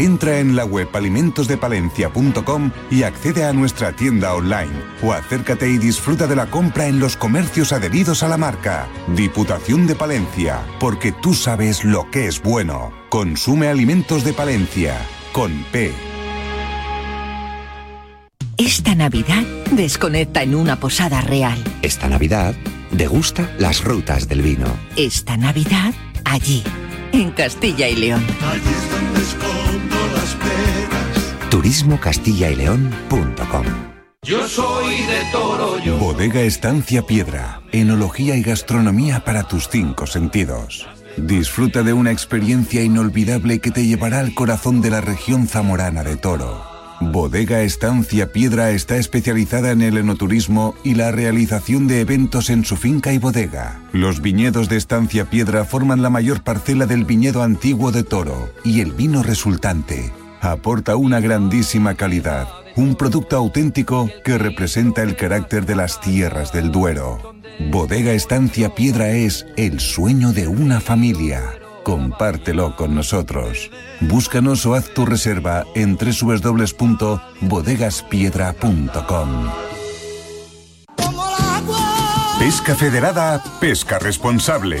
Entra en la web alimentosdepalencia.com y accede a nuestra tienda online o acércate y disfruta de la compra en los comercios adheridos a la marca. Diputación de Palencia, porque tú sabes lo que es bueno. Consume alimentos de Palencia, con P. Esta Navidad desconecta en una posada real. Esta Navidad degusta las rutas del vino. Esta Navidad allí, en Castilla y León. turismocastillayleón.com Yo soy de Toro, yo. Bodega Estancia Piedra, enología y gastronomía para tus cinco sentidos. Disfruta de una experiencia inolvidable que te llevará al corazón de la región zamorana de Toro. Bodega Estancia Piedra está especializada en el enoturismo y la realización de eventos en su finca y bodega. Los viñedos de Estancia Piedra forman la mayor parcela del viñedo antiguo de Toro y el vino resultante aporta una grandísima calidad, un producto auténtico que representa el carácter de las tierras del Duero. Bodega Estancia Piedra es el sueño de una familia. Compártelo con nosotros. Búscanos o haz tu reserva en www.bodegaspiedra.com. Pesca Federada, pesca responsable.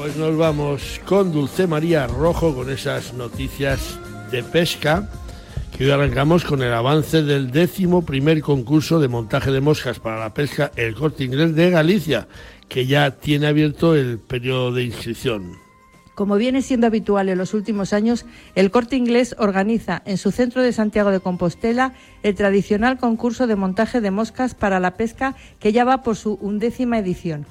pues nos vamos con Dulce María Rojo con esas noticias de pesca. Que hoy arrancamos con el avance del décimo primer concurso de montaje de moscas para la pesca El Corte Inglés de Galicia, que ya tiene abierto el periodo de inscripción. Como viene siendo habitual en los últimos años, el Corte Inglés organiza en su centro de Santiago de Compostela el tradicional concurso de montaje de moscas para la pesca que ya va por su undécima edición.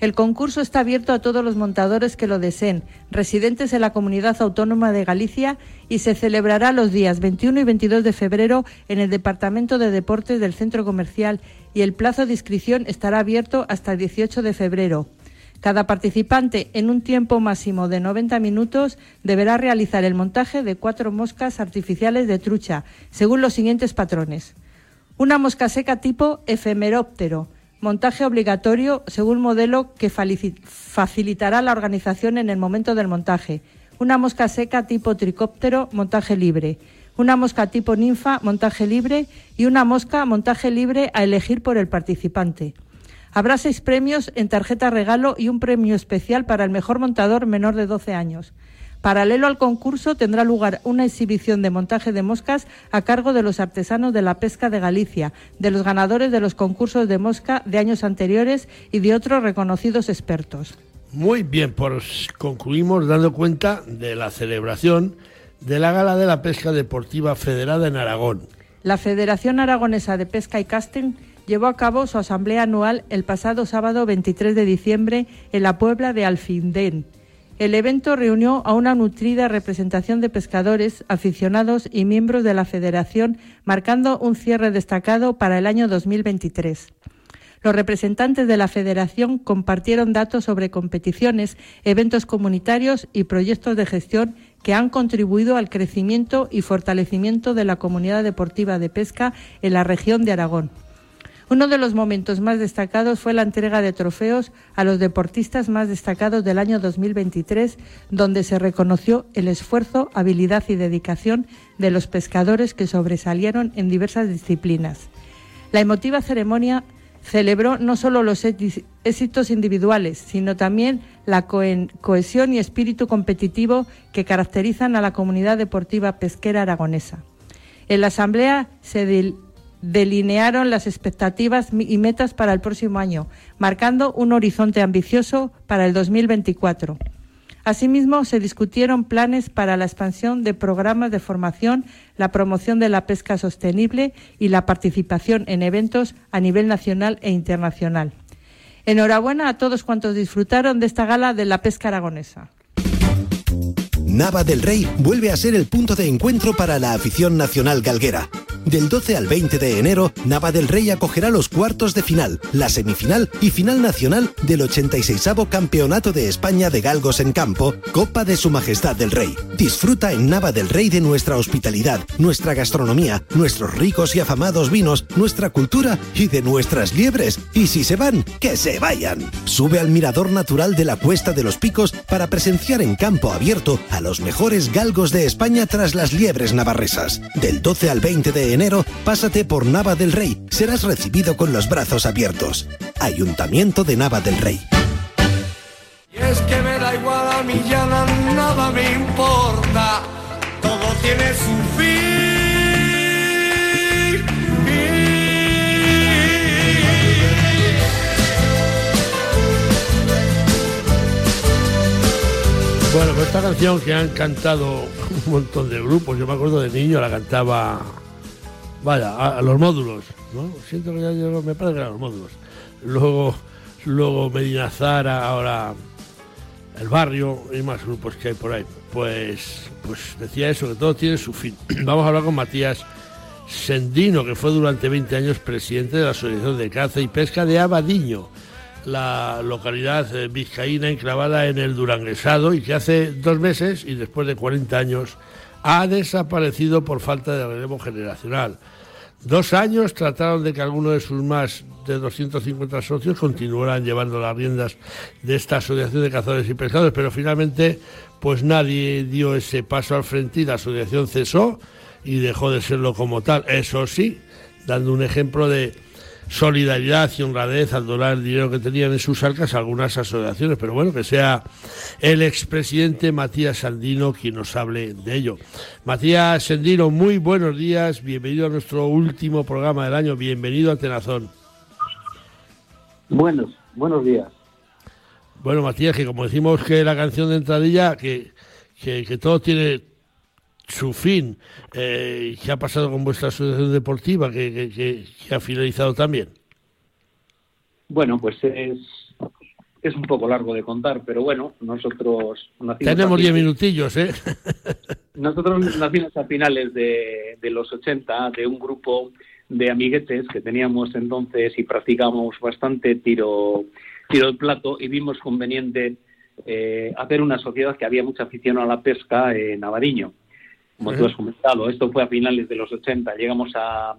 El concurso está abierto a todos los montadores que lo deseen, residentes en la Comunidad Autónoma de Galicia, y se celebrará los días 21 y 22 de febrero en el Departamento de Deportes del Centro Comercial y el plazo de inscripción estará abierto hasta el 18 de febrero. Cada participante, en un tiempo máximo de 90 minutos, deberá realizar el montaje de cuatro moscas artificiales de trucha, según los siguientes patrones. Una mosca seca tipo efemeróptero, montaje obligatorio según modelo que facilitará la organización en el momento del montaje. Una mosca seca tipo tricóptero, montaje libre. Una mosca tipo ninfa, montaje libre. Y una mosca, montaje libre a elegir por el participante. Habrá seis premios en tarjeta regalo y un premio especial para el mejor montador menor de 12 años. Paralelo al concurso tendrá lugar una exhibición de montaje de moscas a cargo de los artesanos de la pesca de Galicia, de los ganadores de los concursos de mosca de años anteriores y de otros reconocidos expertos. Muy bien, pues concluimos dando cuenta de la celebración de la Gala de la Pesca Deportiva Federada en Aragón. La Federación Aragonesa de Pesca y Casting llevó a cabo su asamblea anual el pasado sábado 23 de diciembre en la Puebla de Alfindén. El evento reunió a una nutrida representación de pescadores, aficionados y miembros de la Federación, marcando un cierre destacado para el año 2023. Los representantes de la Federación compartieron datos sobre competiciones, eventos comunitarios y proyectos de gestión que han contribuido al crecimiento y fortalecimiento de la comunidad deportiva de pesca en la región de Aragón. Uno de los momentos más destacados fue la entrega de trofeos a los deportistas más destacados del año 2023, donde se reconoció el esfuerzo, habilidad y dedicación de los pescadores que sobresalieron en diversas disciplinas. La emotiva ceremonia celebró no solo los éxitos individuales, sino también la cohesión y espíritu competitivo que caracterizan a la comunidad deportiva pesquera aragonesa. En la asamblea se delinearon las expectativas y metas para el próximo año, marcando un horizonte ambicioso para el 2024. Asimismo, se discutieron planes para la expansión de programas de formación, la promoción de la pesca sostenible y la participación en eventos a nivel nacional e internacional. Enhorabuena a todos cuantos disfrutaron de esta gala de la pesca aragonesa. Nava del Rey vuelve a ser el punto de encuentro para la afición nacional galguera. Del 12 al 20 de enero, Nava del Rey acogerá los cuartos de final, la semifinal y final nacional del 86 Campeonato de España de Galgos en Campo, Copa de Su Majestad del Rey. Disfruta en Nava del Rey de nuestra hospitalidad, nuestra gastronomía, nuestros ricos y afamados vinos, nuestra cultura y de nuestras liebres. Y si se van, que se vayan. Sube al mirador natural de la Cuesta de los Picos para presenciar en campo abierto a los mejores galgos de España tras las liebres navarresas. Del 12 al 20 de enero, pásate por Nava del Rey. Serás recibido con los brazos abiertos. Ayuntamiento de Nava del Rey. Y es que me da igual a mí ya nada me importa. Todo tiene su fin. Bueno, pues esta canción que han cantado un montón de grupos, yo me acuerdo de niño, la cantaba, vaya, a, los módulos, ¿no? Siento que ya yo, me parece que eran los módulos. Luego, luego Medina Zara, ahora el barrio y más grupos que hay por ahí. Pues, pues decía eso, que todo tiene su fin. Vamos a hablar con Matías Sendino, que fue durante 20 años presidente de la Asociación de Caza y Pesca de Abadiño la localidad eh, vizcaína enclavada en el Duranguesado y que hace dos meses y después de 40 años ha desaparecido por falta de relevo generacional. Dos años trataron de que alguno de sus más de 250 socios continuaran llevando las riendas de esta asociación de cazadores y pescadores, pero finalmente pues nadie dio ese paso al frente y la asociación cesó y dejó de serlo como tal. Eso sí, dando un ejemplo de solidaridad y honradez al donar el dinero que tenían en sus arcas algunas asociaciones. Pero bueno, que sea el expresidente Matías Sandino quien nos hable de ello. Matías Sandino, muy buenos días, bienvenido a nuestro último programa del año, bienvenido a Tenazón. Buenos, buenos días. Bueno, Matías, que como decimos que la canción de entradilla, que, que, que todo tiene su fin. Eh, ¿Qué ha pasado con vuestra asociación deportiva que, que, ha finalizado también? Bueno, pues es, es un poco largo de contar, pero bueno, nosotros... Tenemos diez minutillos, ¿eh? nosotros nacimos a finales de, de los 80 de un grupo de amiguetes que teníamos entonces y practicamos bastante tiro, tiro del plato y vimos conveniente eh, hacer una sociedad que había mucha afición a la pesca en Navariño como tú has comentado. Esto fue a finales de los 80. Llegamos a,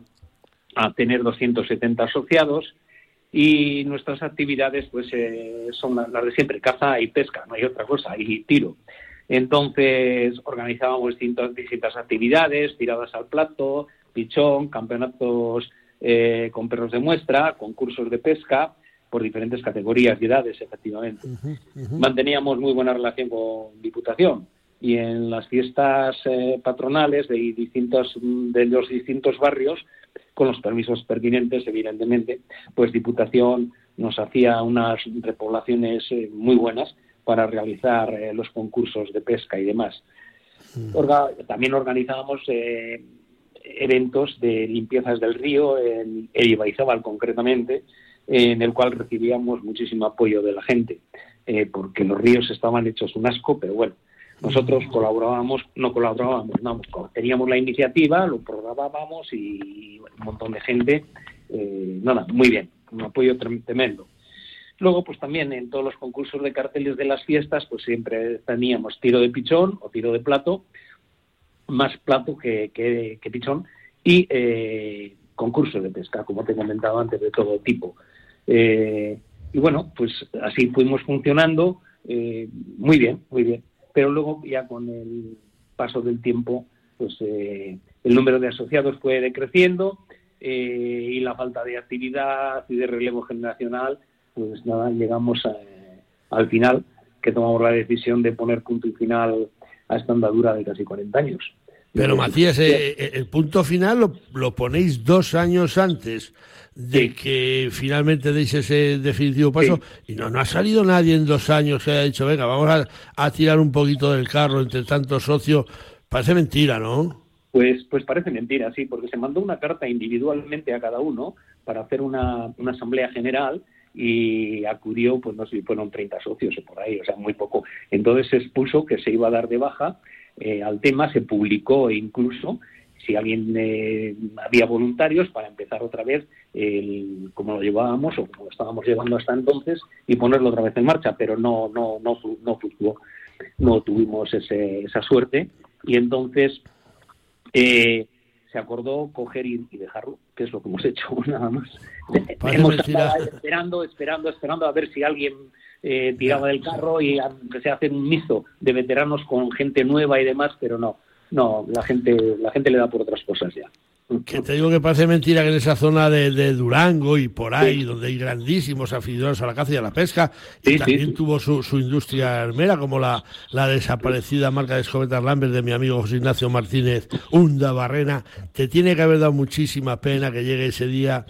a tener 270 asociados y nuestras actividades pues eh, son las, de siempre, caza y pesca, no hay otra cosa, y tiro. Entonces organizábamos distintas, distintas actividades, tiradas al plato, pichón, campeonatos eh, con perros de muestra, concursos de pesca por diferentes categorías y edades, efectivamente. Manteníamos muy buena relación con Diputación y en las fiestas eh, patronales de distintos de los distintos barrios con los permisos pertinentes evidentemente pues Diputación nos hacía unas repoblaciones eh, muy buenas para realizar eh, los concursos de pesca y demás mm. también organizábamos eventos de limpiezas del río en Ibaizábal concretamente en el cual recibíamos muchísimo apoyo de la gente porque los ríos estaban hechos un asco pero bueno nosotros colaborábamos, no colaborábamos, no, teníamos la iniciativa, lo programábamos y un montón de gente, eh, nada, muy bien, un apoyo tremendo. Luego, pues también en todos los concursos de carteles de las fiestas, pues siempre teníamos tiro de pichón o tiro de plato, más plato que, que, pichón, y eh, concursos de pesca, como te he comentado antes, de todo tipo. Eh, y bueno, pues así fuimos funcionando eh, muy bien, muy bien pero luego ya con el paso del tiempo, pues eh, el número de asociados fue decreciendo eh, y la falta de actividad y de relevo generacional, pues nada, llegamos al final que tomamos la decisión de poner punto y final a esta andadura de casi 40 años. Pero Matías, eh, el punto final lo, lo, ponéis dos años antes de que finalmente deis ese definitivo paso y no, no ha salido nadie en dos años que haya dicho, venga, vamos a, tirar un poquito del carro entre tantos socios. Parece mentira, ¿no? Pues, pues parece mentira, sí, porque se mandó una carta individualmente a cada uno para hacer una, una asamblea general y acudió, pues no sé si fueron 30 socios o por ahí, o sea, muy poco. Entonces se expuso que se iba a dar de baja eh, al tema, se publicó incluso si alguien eh, había voluntarios para empezar otra vez el, como lo llevábamos o como lo estábamos llevando hasta entonces y ponerlo otra vez en marcha, pero no no no no fluctuó, no tuvimos ese, esa suerte. Y entonces eh, se acordó coger y, dejarlo, que es lo que hemos hecho nada más. hemos estado esperando, esperando, esperando a ver si alguien eh, tiraba del carro y que se hace un miso de veteranos con gente nueva y demás, pero no, no, la gente, la gente le da por otras cosas ya. Que te digo que parece mentira que en esa zona de, Durango y por ahí, donde hay grandísimos aficionados a la caza y a la pesca, y también tuvo su, industria armera, como la, la desaparecida marca de escobetas Lambert de mi amigo José Ignacio Martínez, Hunda Barrena, te tiene que haber dado muchísima pena que llegue ese día,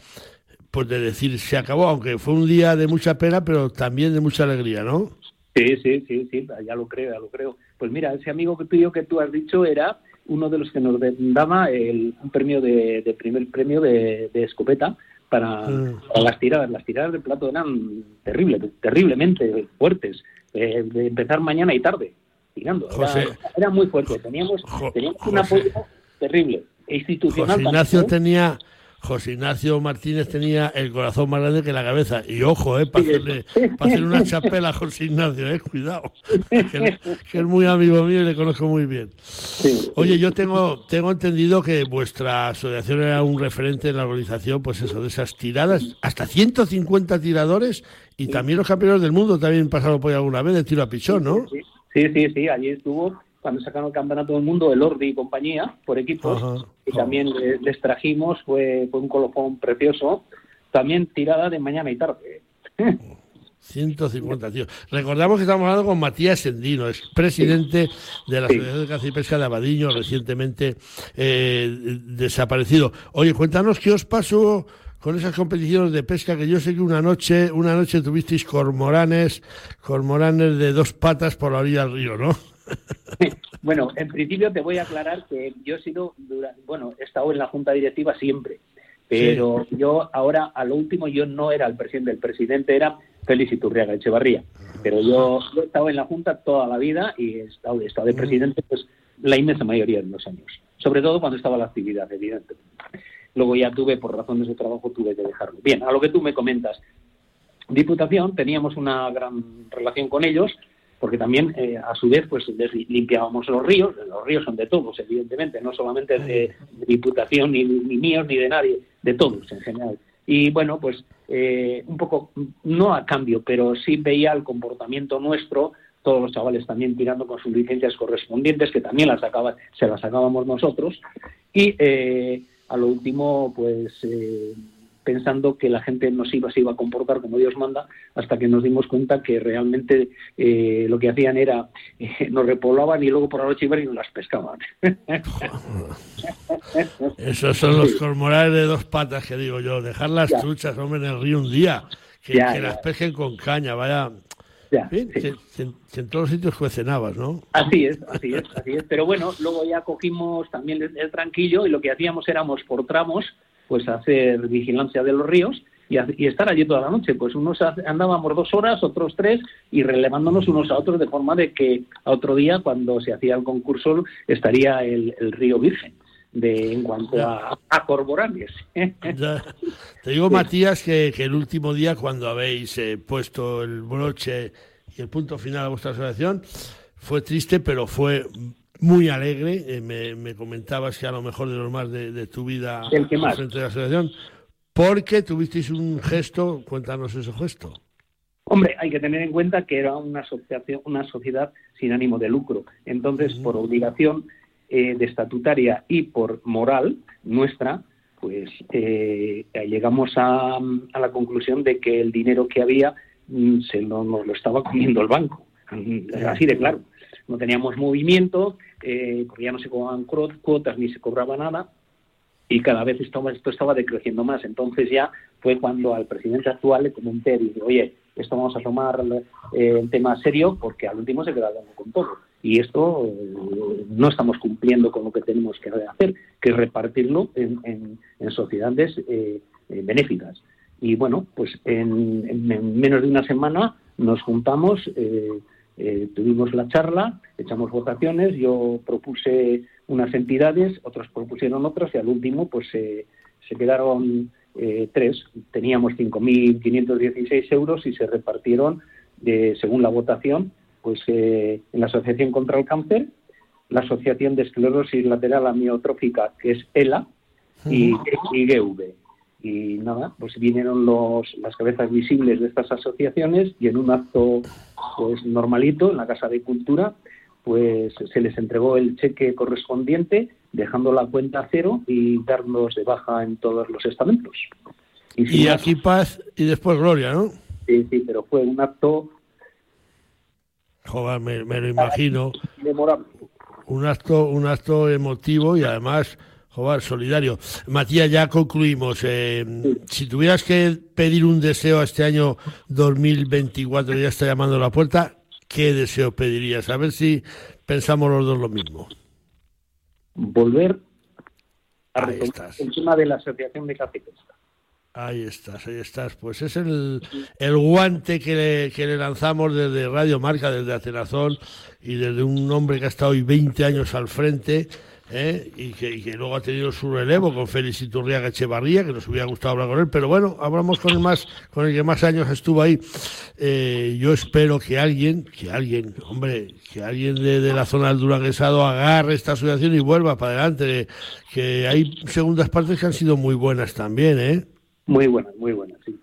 pues de decir, se acabó, aunque fue un día de mucha pena, pero también de mucha alegría, ¿no? Sí, sí, sí, sí, ya lo creo, ya lo creo. Pues mira, ese amigo que tuyo que tú has dicho era uno de los que nos daba el, un premio de, primer premio de, escopeta mm. para, las tiradas. Las tiradas de plato eran terribles, terriblemente fuertes. Eh, de empezar mañana y tarde tirando. Era, muy fuerte. Teníamos, teníamos un apoyo terrible. Institucional. José Ignacio tenía José Ignacio Martínez tenía el corazón más grande que la cabeza. Y ojo, eh, para hacerle, para hacerle una chapela a José Ignacio, eh, cuidado. Que, que es muy amigo mío y le conozco muy bien. Oye, yo tengo, tengo entendido que vuestra asociación era un referente en la organización, pues eso, de esas tiradas, hasta 150 tiradores y también los campeones del mundo también pasaron por ahí alguna vez de tiro a pichón, ¿no? Sí, sí, sí, allí estuvo cuando sacaron el campeonato del mundo el Ordi y compañía por equipos Ajá. y también les, les trajimos, fue, fue un colofón precioso, también tirada de mañana y tarde. 150 tíos. Recordamos que estamos hablando con Matías Endino, es presidente de la Asociación de Caza y Pesca de Abadiño, recientemente eh, desaparecido. Oye, cuéntanos qué os pasó con esas competiciones de pesca que yo sé que una noche, una noche tuvisteis cormoranes, cormoranes de dos patas por la orilla del río, ¿no? Bueno, en principio te voy a aclarar que yo he sido, dura- bueno, he estado en la junta directiva siempre, pero yo ahora, a lo último, yo no era el presidente, el presidente era Félix Iturriaga Echevarría, pero yo, yo he estado en la junta toda la vida y he estado, he estado de presidente pues la inmensa mayoría de los años, sobre todo cuando estaba la actividad, evidentemente. Luego ya tuve, por razones de trabajo, tuve que dejarlo. Bien, a lo que tú me comentas, Diputación, teníamos una gran relación con ellos, porque también, eh, a su vez, pues les limpiábamos los ríos. Los ríos son de todos, evidentemente, no solamente de, de Diputación, ni, ni míos, ni de nadie, de todos en general. Y bueno, pues eh, un poco, no a cambio, pero sí veía el comportamiento nuestro, todos los chavales también tirando con sus licencias correspondientes, que también las sacaba, se las sacábamos nosotros. Y eh, a lo último, pues eh, pensando que la gente nos iba, se iba a comportar como Dios manda, hasta que nos dimos cuenta que realmente eh, lo que hacían era, eh, nos repoblaban y luego por la noche iban y nos las pescaban. Esos son los cormoranes de dos patas que digo yo, dejar las truchas, hombre, en el río un día, que, Ya, que ya. las pesquen con caña, vaya. Ya, Bien, que- que en- que en todos los sitios cuecenabas, ¿no? Así es, así es, así es. Pero bueno, luego ya cogimos también el, el tranquillo y lo que hacíamos éramos por tramos, pues hacer vigilancia de los ríos y, estar allí toda la noche. Pues unos andábamos dos horas, otros tres y relevándonos unos a otros de forma de que a otro día, cuando se hacía el concurso, estaría el, el río virgen de en cuanto a, a cormoranes. Ya. Te digo, Matías, que, que el último día, cuando habéis eh, puesto el broche y el punto final a vuestra asociación, fue triste, pero fue muy alegre. Eh, me, me comentabas que a lo mejor de los más de, de tu vida El que más. frente de la asociación, porque tuvisteis un gesto, cuéntanos ese gesto. Hombre, hay que tener en cuenta que era una asociación, una sociedad sin ánimo de lucro. Entonces, por obligación eh, de estatutaria y por moral nuestra, pues eh, llegamos a, a la conclusión de que el dinero que había mm, se lo, nos lo estaba comiendo el banco. Así de claro. No teníamos movimiento, eh, ya no se cobraban cuotas ni se cobraba nada y cada vez esto estaba decreciendo más. Entonces ya fue cuando al presidente actual le comenté, dije, oye, esto vamos a tomar eh, el tema serio porque al último se queda con todo. Y esto eh, no estamos cumpliendo con lo que tenemos que hacer, que es repartirlo en, en- sociedades eh, eh, benéficas. Y bueno, pues en menos de una semana nos juntamos, eh, tuvimos la charla, echamos votaciones, yo propuse unas entidades, otros propusieron otras y al último pues eh, se quedaron eh, tres. Teníamos 5.516 euros y se repartieron, de, según la votación, pues eh, en la Asociación contra el Cáncer, la Asociación de Esclerosis Lateral Amiotrófica, que es ELA, y, y GV. Y nada, pues vinieron los, las cabezas visibles de estas asociaciones y en un acto pues normalito en la Casa de Cultura pues se les entregó el cheque correspondiente dejando la cuenta a cero y darnos de baja en todos los estamentos. Y más, aquí paz y después gloria, ¿no? sí, sí, pero fue un acto Joder, me, me lo imagino. memorable. Un acto, un acto emotivo y además, joder, solidario. Matías, ya concluimos. Eh, Si tuvieras que pedir un deseo a este año 2024, que ya está llamando a la puerta, ¿qué deseo pedirías? A ver si pensamos los dos lo mismo. Volver a Ahí estás. el tema de la Asociación de Pesca. Ahí estás, ahí estás. Pues es el, el guante que le, que le lanzamos desde Radio Marca, desde Atenazón y desde un hombre que ha estado hoy 20 años al frente, ¿eh? y, que, y, que, luego ha tenido su relevo con Félix Iturriaga Echevarría, que nos hubiera gustado hablar con él, pero bueno, hablamos con el más, con el que más años estuvo ahí. Eh, yo espero que alguien, que alguien, hombre, que alguien de, de la zona del Duranguesado agarre esta asociación y vuelva para adelante, que hay segundas partes que han sido muy buenas también, ¿eh? Muy buenas, muy buenas, sí.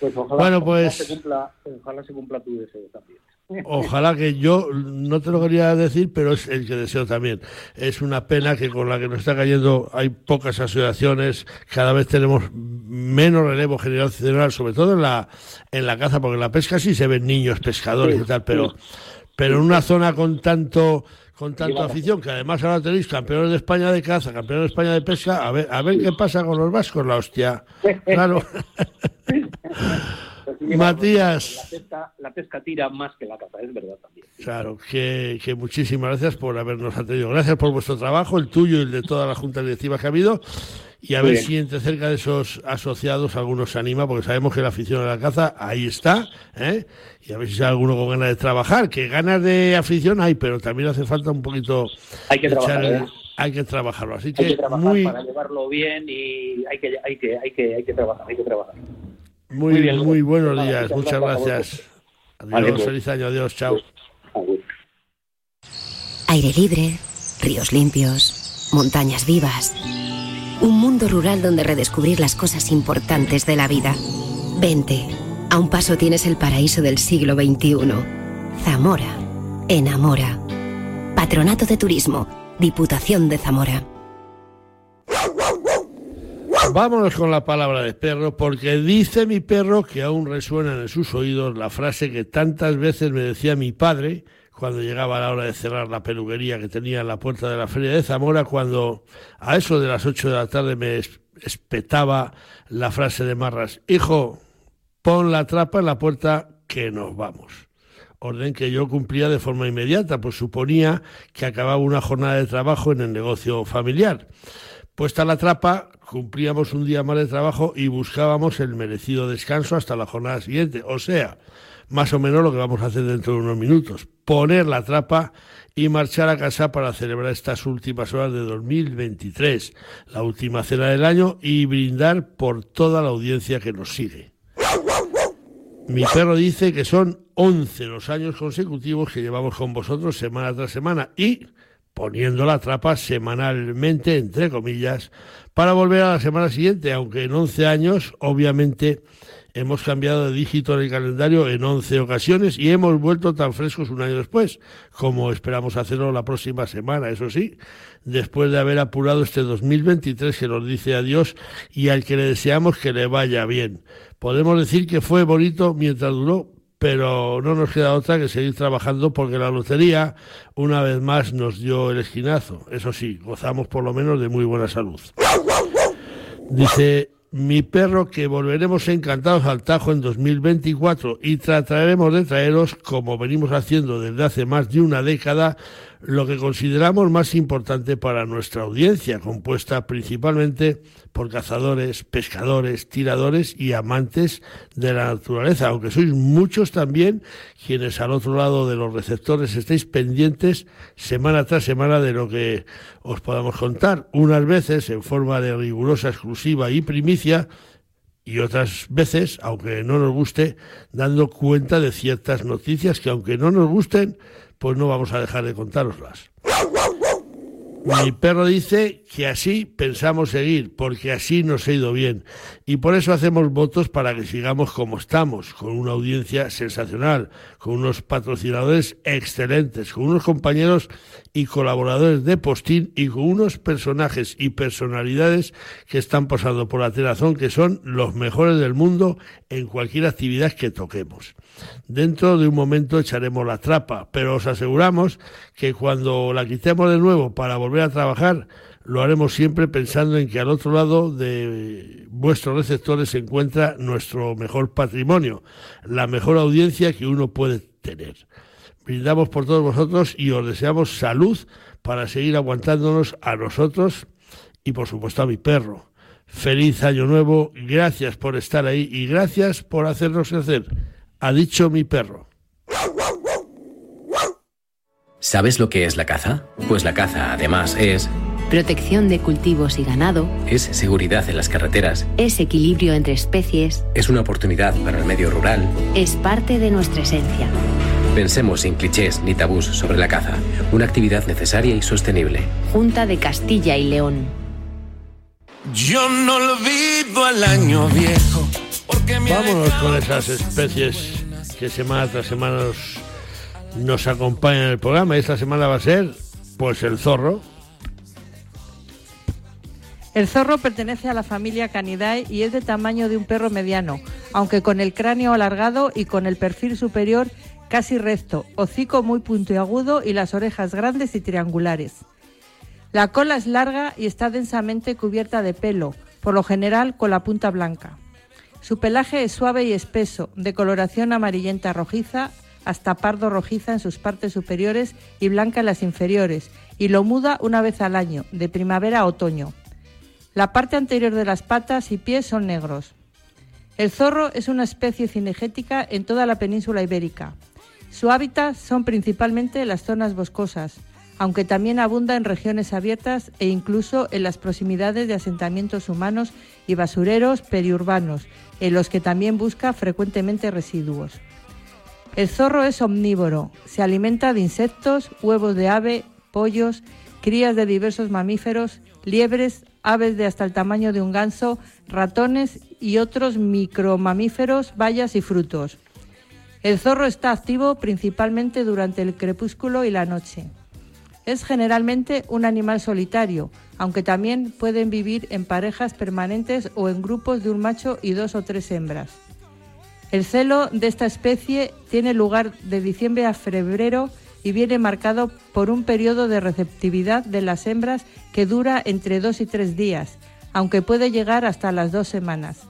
Pues ojalá, bueno, pues, ojalá, se cumpla, ojalá se cumpla tu deseo también. Ojalá que yo, no te lo quería decir, pero es el que deseo también. Es una pena que con la que nos está cayendo hay pocas asociaciones, cada vez tenemos menos relevo generacional, sobre todo en la, en la caza, porque en la pesca sí se ven niños pescadores Sí, y tal, pero, sí. pero en una zona con tanto con tanto afición, que además ahora tenéis campeones de España de caza, campeones de España de pesca, a ver, a ver qué pasa con los vascos, la hostia. Claro. Matías. La pesca, la pesca tira más que la caza, es verdad también. Claro, que, que muchísimas gracias por habernos atendido. Gracias por vuestro trabajo, el tuyo y el de toda la junta directiva que ha habido. Y a Muy ver bien. si entre cerca de esos asociados algunos se anima, porque sabemos que la afición a la caza ahí está. ¿eh? Y a ver si hay alguno con ganas de trabajar. Que ganas de afición hay, pero también hace falta un poquito. Hay que trabajar, ¿eh? hay que trabajarlo. Así Hay que trabajar muy, para llevarlo bien y hay que, hay que, hay que, hay que trabajar, hay que trabajar. Muy, muy bien, muy buenos días. muchas Muchas gracias. Adiós, pues. feliz año. Adiós, chao. Aire libre, ríos limpios, montañas vivas. Un mundo rural donde redescubrir las cosas importantes de la vida. Vente, a un paso tienes el paraíso del siglo XXI. Zamora, enamora. Patronato de Turismo, Diputación de Zamora. Vámonos con la palabra de perro, porque dice mi perro que aún resuena en sus oídos la frase que tantas veces me decía mi padre cuando llegaba la hora de cerrar la peluquería que tenía en la puerta de la feria de Zamora, cuando a eso de las ocho de la tarde me es- espetaba la frase de Marras, hijo, pon la trapa en la puerta que nos vamos. Orden que yo cumplía de forma inmediata, pues suponía que acababa una jornada de trabajo en el negocio familiar. Puesta la trapa, cumplíamos un día más de trabajo y buscábamos el merecido descanso hasta la jornada siguiente. O sea, más o menos lo que vamos a hacer dentro de unos minutos. Poner la trapa y marchar a casa para celebrar estas últimas horas de 2023, la última cena del año y brindar por toda la audiencia que nos sigue. Mi perro dice que son 11 los años consecutivos que llevamos con vosotros semana tras semana y poniendo la trapa semanalmente, entre comillas, para volver a la semana siguiente, aunque en 11 años, obviamente, hemos cambiado de dígito en el calendario en 11 ocasiones y hemos vuelto tan frescos un año después, como esperamos hacerlo la próxima semana, eso sí, después de haber apurado este 2023 que nos dice adiós y al que le deseamos que le vaya bien. Podemos decir que fue bonito mientras duró, pero no nos queda otra que seguir trabajando porque la lotería una vez más nos dio el esquinazo. Eso sí, gozamos por lo menos de muy buena salud. Dice mi perro que volveremos encantados al Tajo en 2024 y trataremos de traeros, como venimos haciendo desde hace más de una década, lo que consideramos más importante para nuestra audiencia, compuesta principalmente por cazadores, pescadores, tiradores y amantes de la naturaleza, aunque sois muchos también quienes al otro lado de los receptores estáis pendientes semana tras semana de lo que os podamos contar, unas veces en forma de rigurosa exclusiva y primicia, y otras veces, aunque no nos guste, dando cuenta de ciertas noticias que aunque no nos gusten, pues no vamos a dejar de contároslas. Mi perro dice que así pensamos seguir, porque así nos ha ido bien. Y por eso hacemos votos para que sigamos como estamos, con una audiencia sensacional, con unos patrocinadores excelentes, con unos compañeros y colaboradores de postín y con unos personajes y personalidades que están pasando por la telazón, que son los mejores del mundo en cualquier actividad que toquemos. Dentro de un momento echaremos la trapa, pero os aseguramos que cuando la quitemos de nuevo para volver a trabajar, lo haremos siempre pensando en que al otro lado de vuestros receptores se encuentra nuestro mejor patrimonio, la mejor audiencia que uno puede tener. Brindamos por todos vosotros y os deseamos salud para seguir aguantándonos a nosotros y por supuesto a mi perro. Feliz año nuevo, gracias por estar ahí y gracias por hacernos crecer. Ha dicho mi perro. ¿Sabes lo que es la caza? Pues la caza, además, es protección de cultivos y ganado, es seguridad en las carreteras, es equilibrio entre especies, es una oportunidad para el medio rural, es parte de nuestra esencia. Pensemos sin clichés ni tabús sobre la caza, una actividad necesaria y sostenible. Junta de Castilla y León. Yo no olvido el año viejo. Porque me Vámonos con esas especies que semana tras semana nos, nos acompañan en el programa. Esta semana va a ser, pues, el zorro. El zorro pertenece a la familia Canidae y es de tamaño de un perro mediano, aunque con el cráneo alargado y con el perfil superior casi recto, hocico muy puntiagudo y las orejas grandes y triangulares. La cola es larga y está densamente cubierta de pelo, por lo general con la punta blanca. Su pelaje es suave y espeso, de coloración amarillenta rojiza hasta pardo rojiza en sus partes superiores y blanca en las inferiores, y lo muda una vez al año, de primavera a otoño. La parte anterior de las patas y pies son negros. El zorro es una especie cinegética en toda la península ibérica. Su hábitat son principalmente las zonas boscosas, aunque también abunda en regiones abiertas e incluso en las proximidades de asentamientos humanos y basureros periurbanos, en los que también busca frecuentemente residuos. El zorro es omnívoro, se alimenta de insectos, huevos de ave, pollos, crías de diversos mamíferos, liebres, aves de hasta el tamaño de un ganso, ratones y otros micromamíferos, bayas y frutos. El zorro está activo principalmente durante el crepúsculo y la noche. Es generalmente un animal solitario, aunque también pueden vivir en parejas permanentes o en grupos de un macho y dos o tres hembras. El celo de esta especie tiene lugar de diciembre a febrero y viene marcado por un periodo de receptividad de las hembras que dura entre dos y tres días, aunque puede llegar hasta las dos semanas.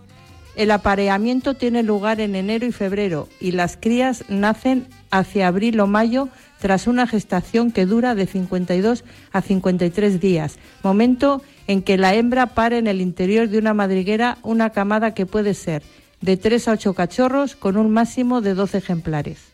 El apareamiento tiene lugar en enero y febrero y las crías nacen hacia abril o mayo tras una gestación que dura de 52 a 53 días, momento en que la hembra pare en el interior de una madriguera una camada que puede ser de 3 a 8 cachorros con un máximo de 12 ejemplares.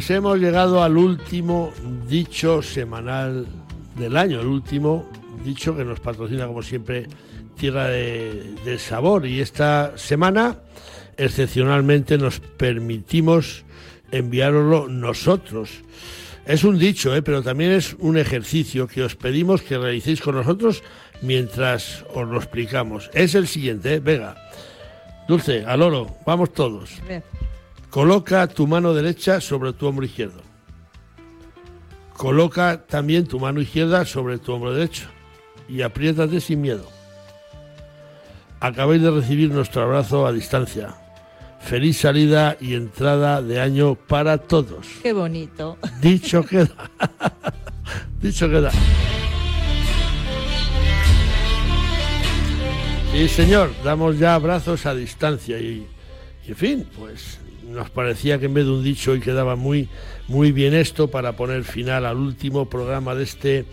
Pues hemos llegado al último dicho semanal del año, el último dicho que nos patrocina como siempre Tierra de, Sabor y esta semana excepcionalmente nos permitimos enviároslo nosotros. Es un dicho, ¿eh? pero también es un ejercicio que os pedimos que realicéis con nosotros mientras os lo explicamos. Es el siguiente, ¿eh? venga. Dulce, al oro, vamos todos. Coloca tu mano derecha sobre tu hombro izquierdo. Coloca también tu mano izquierda sobre tu hombro derecho y apriétate sin miedo. Acabáis de recibir nuestro abrazo a distancia. Feliz salida y entrada de año para todos. Qué bonito. Dicho queda. Dicho queda. Sí, señor, damos ya abrazos a distancia y, y en fin, pues nos parecía que en vez de un dicho hoy quedaba muy, muy bien esto para poner final al último programa de este,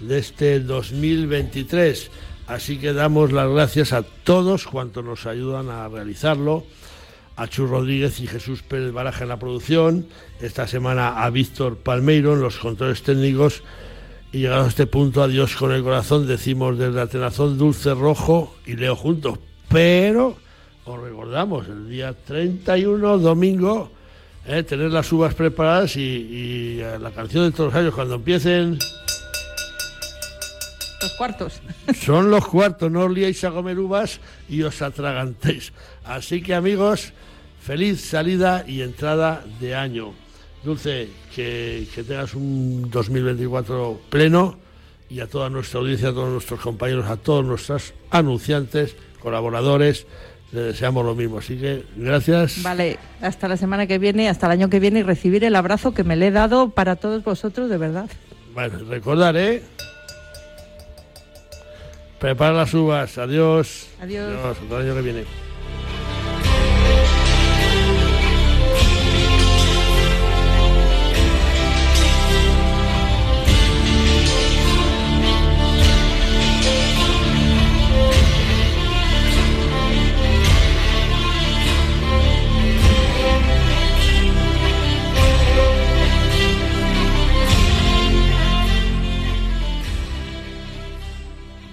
de este 2023. Así que damos las gracias a todos cuantos nos ayudan a realizarlo. A Chus Rodríguez y Jesús Pérez Baraja en la producción. Esta semana a Víctor Palmeiro en los controles técnicos. Y llegado a este punto, adiós con el corazón, decimos desde Atenazón Dulce Rojo y Leo juntos. Pero os recordamos, el día 31, domingo, eh, tener las uvas preparadas y, y, eh, la canción de todos los años, cuando empiecen... Los cuartos. Son los cuartos, no os liéis a comer uvas y os atragantéis. Así que amigos, feliz salida y entrada de año. Dulce, que, que tengas un 2024 pleno y a toda nuestra audiencia, a todos nuestros compañeros, a todos nuestros anunciantes, colaboradores, le deseamos lo mismo. Así que gracias. Vale, hasta la semana que viene, hasta el año que viene y recibir el abrazo que me le he dado para todos vosotros, de verdad. Bueno, recordar, ¿eh? Prepara las uvas. Adiós. Adiós. Hasta el año que viene.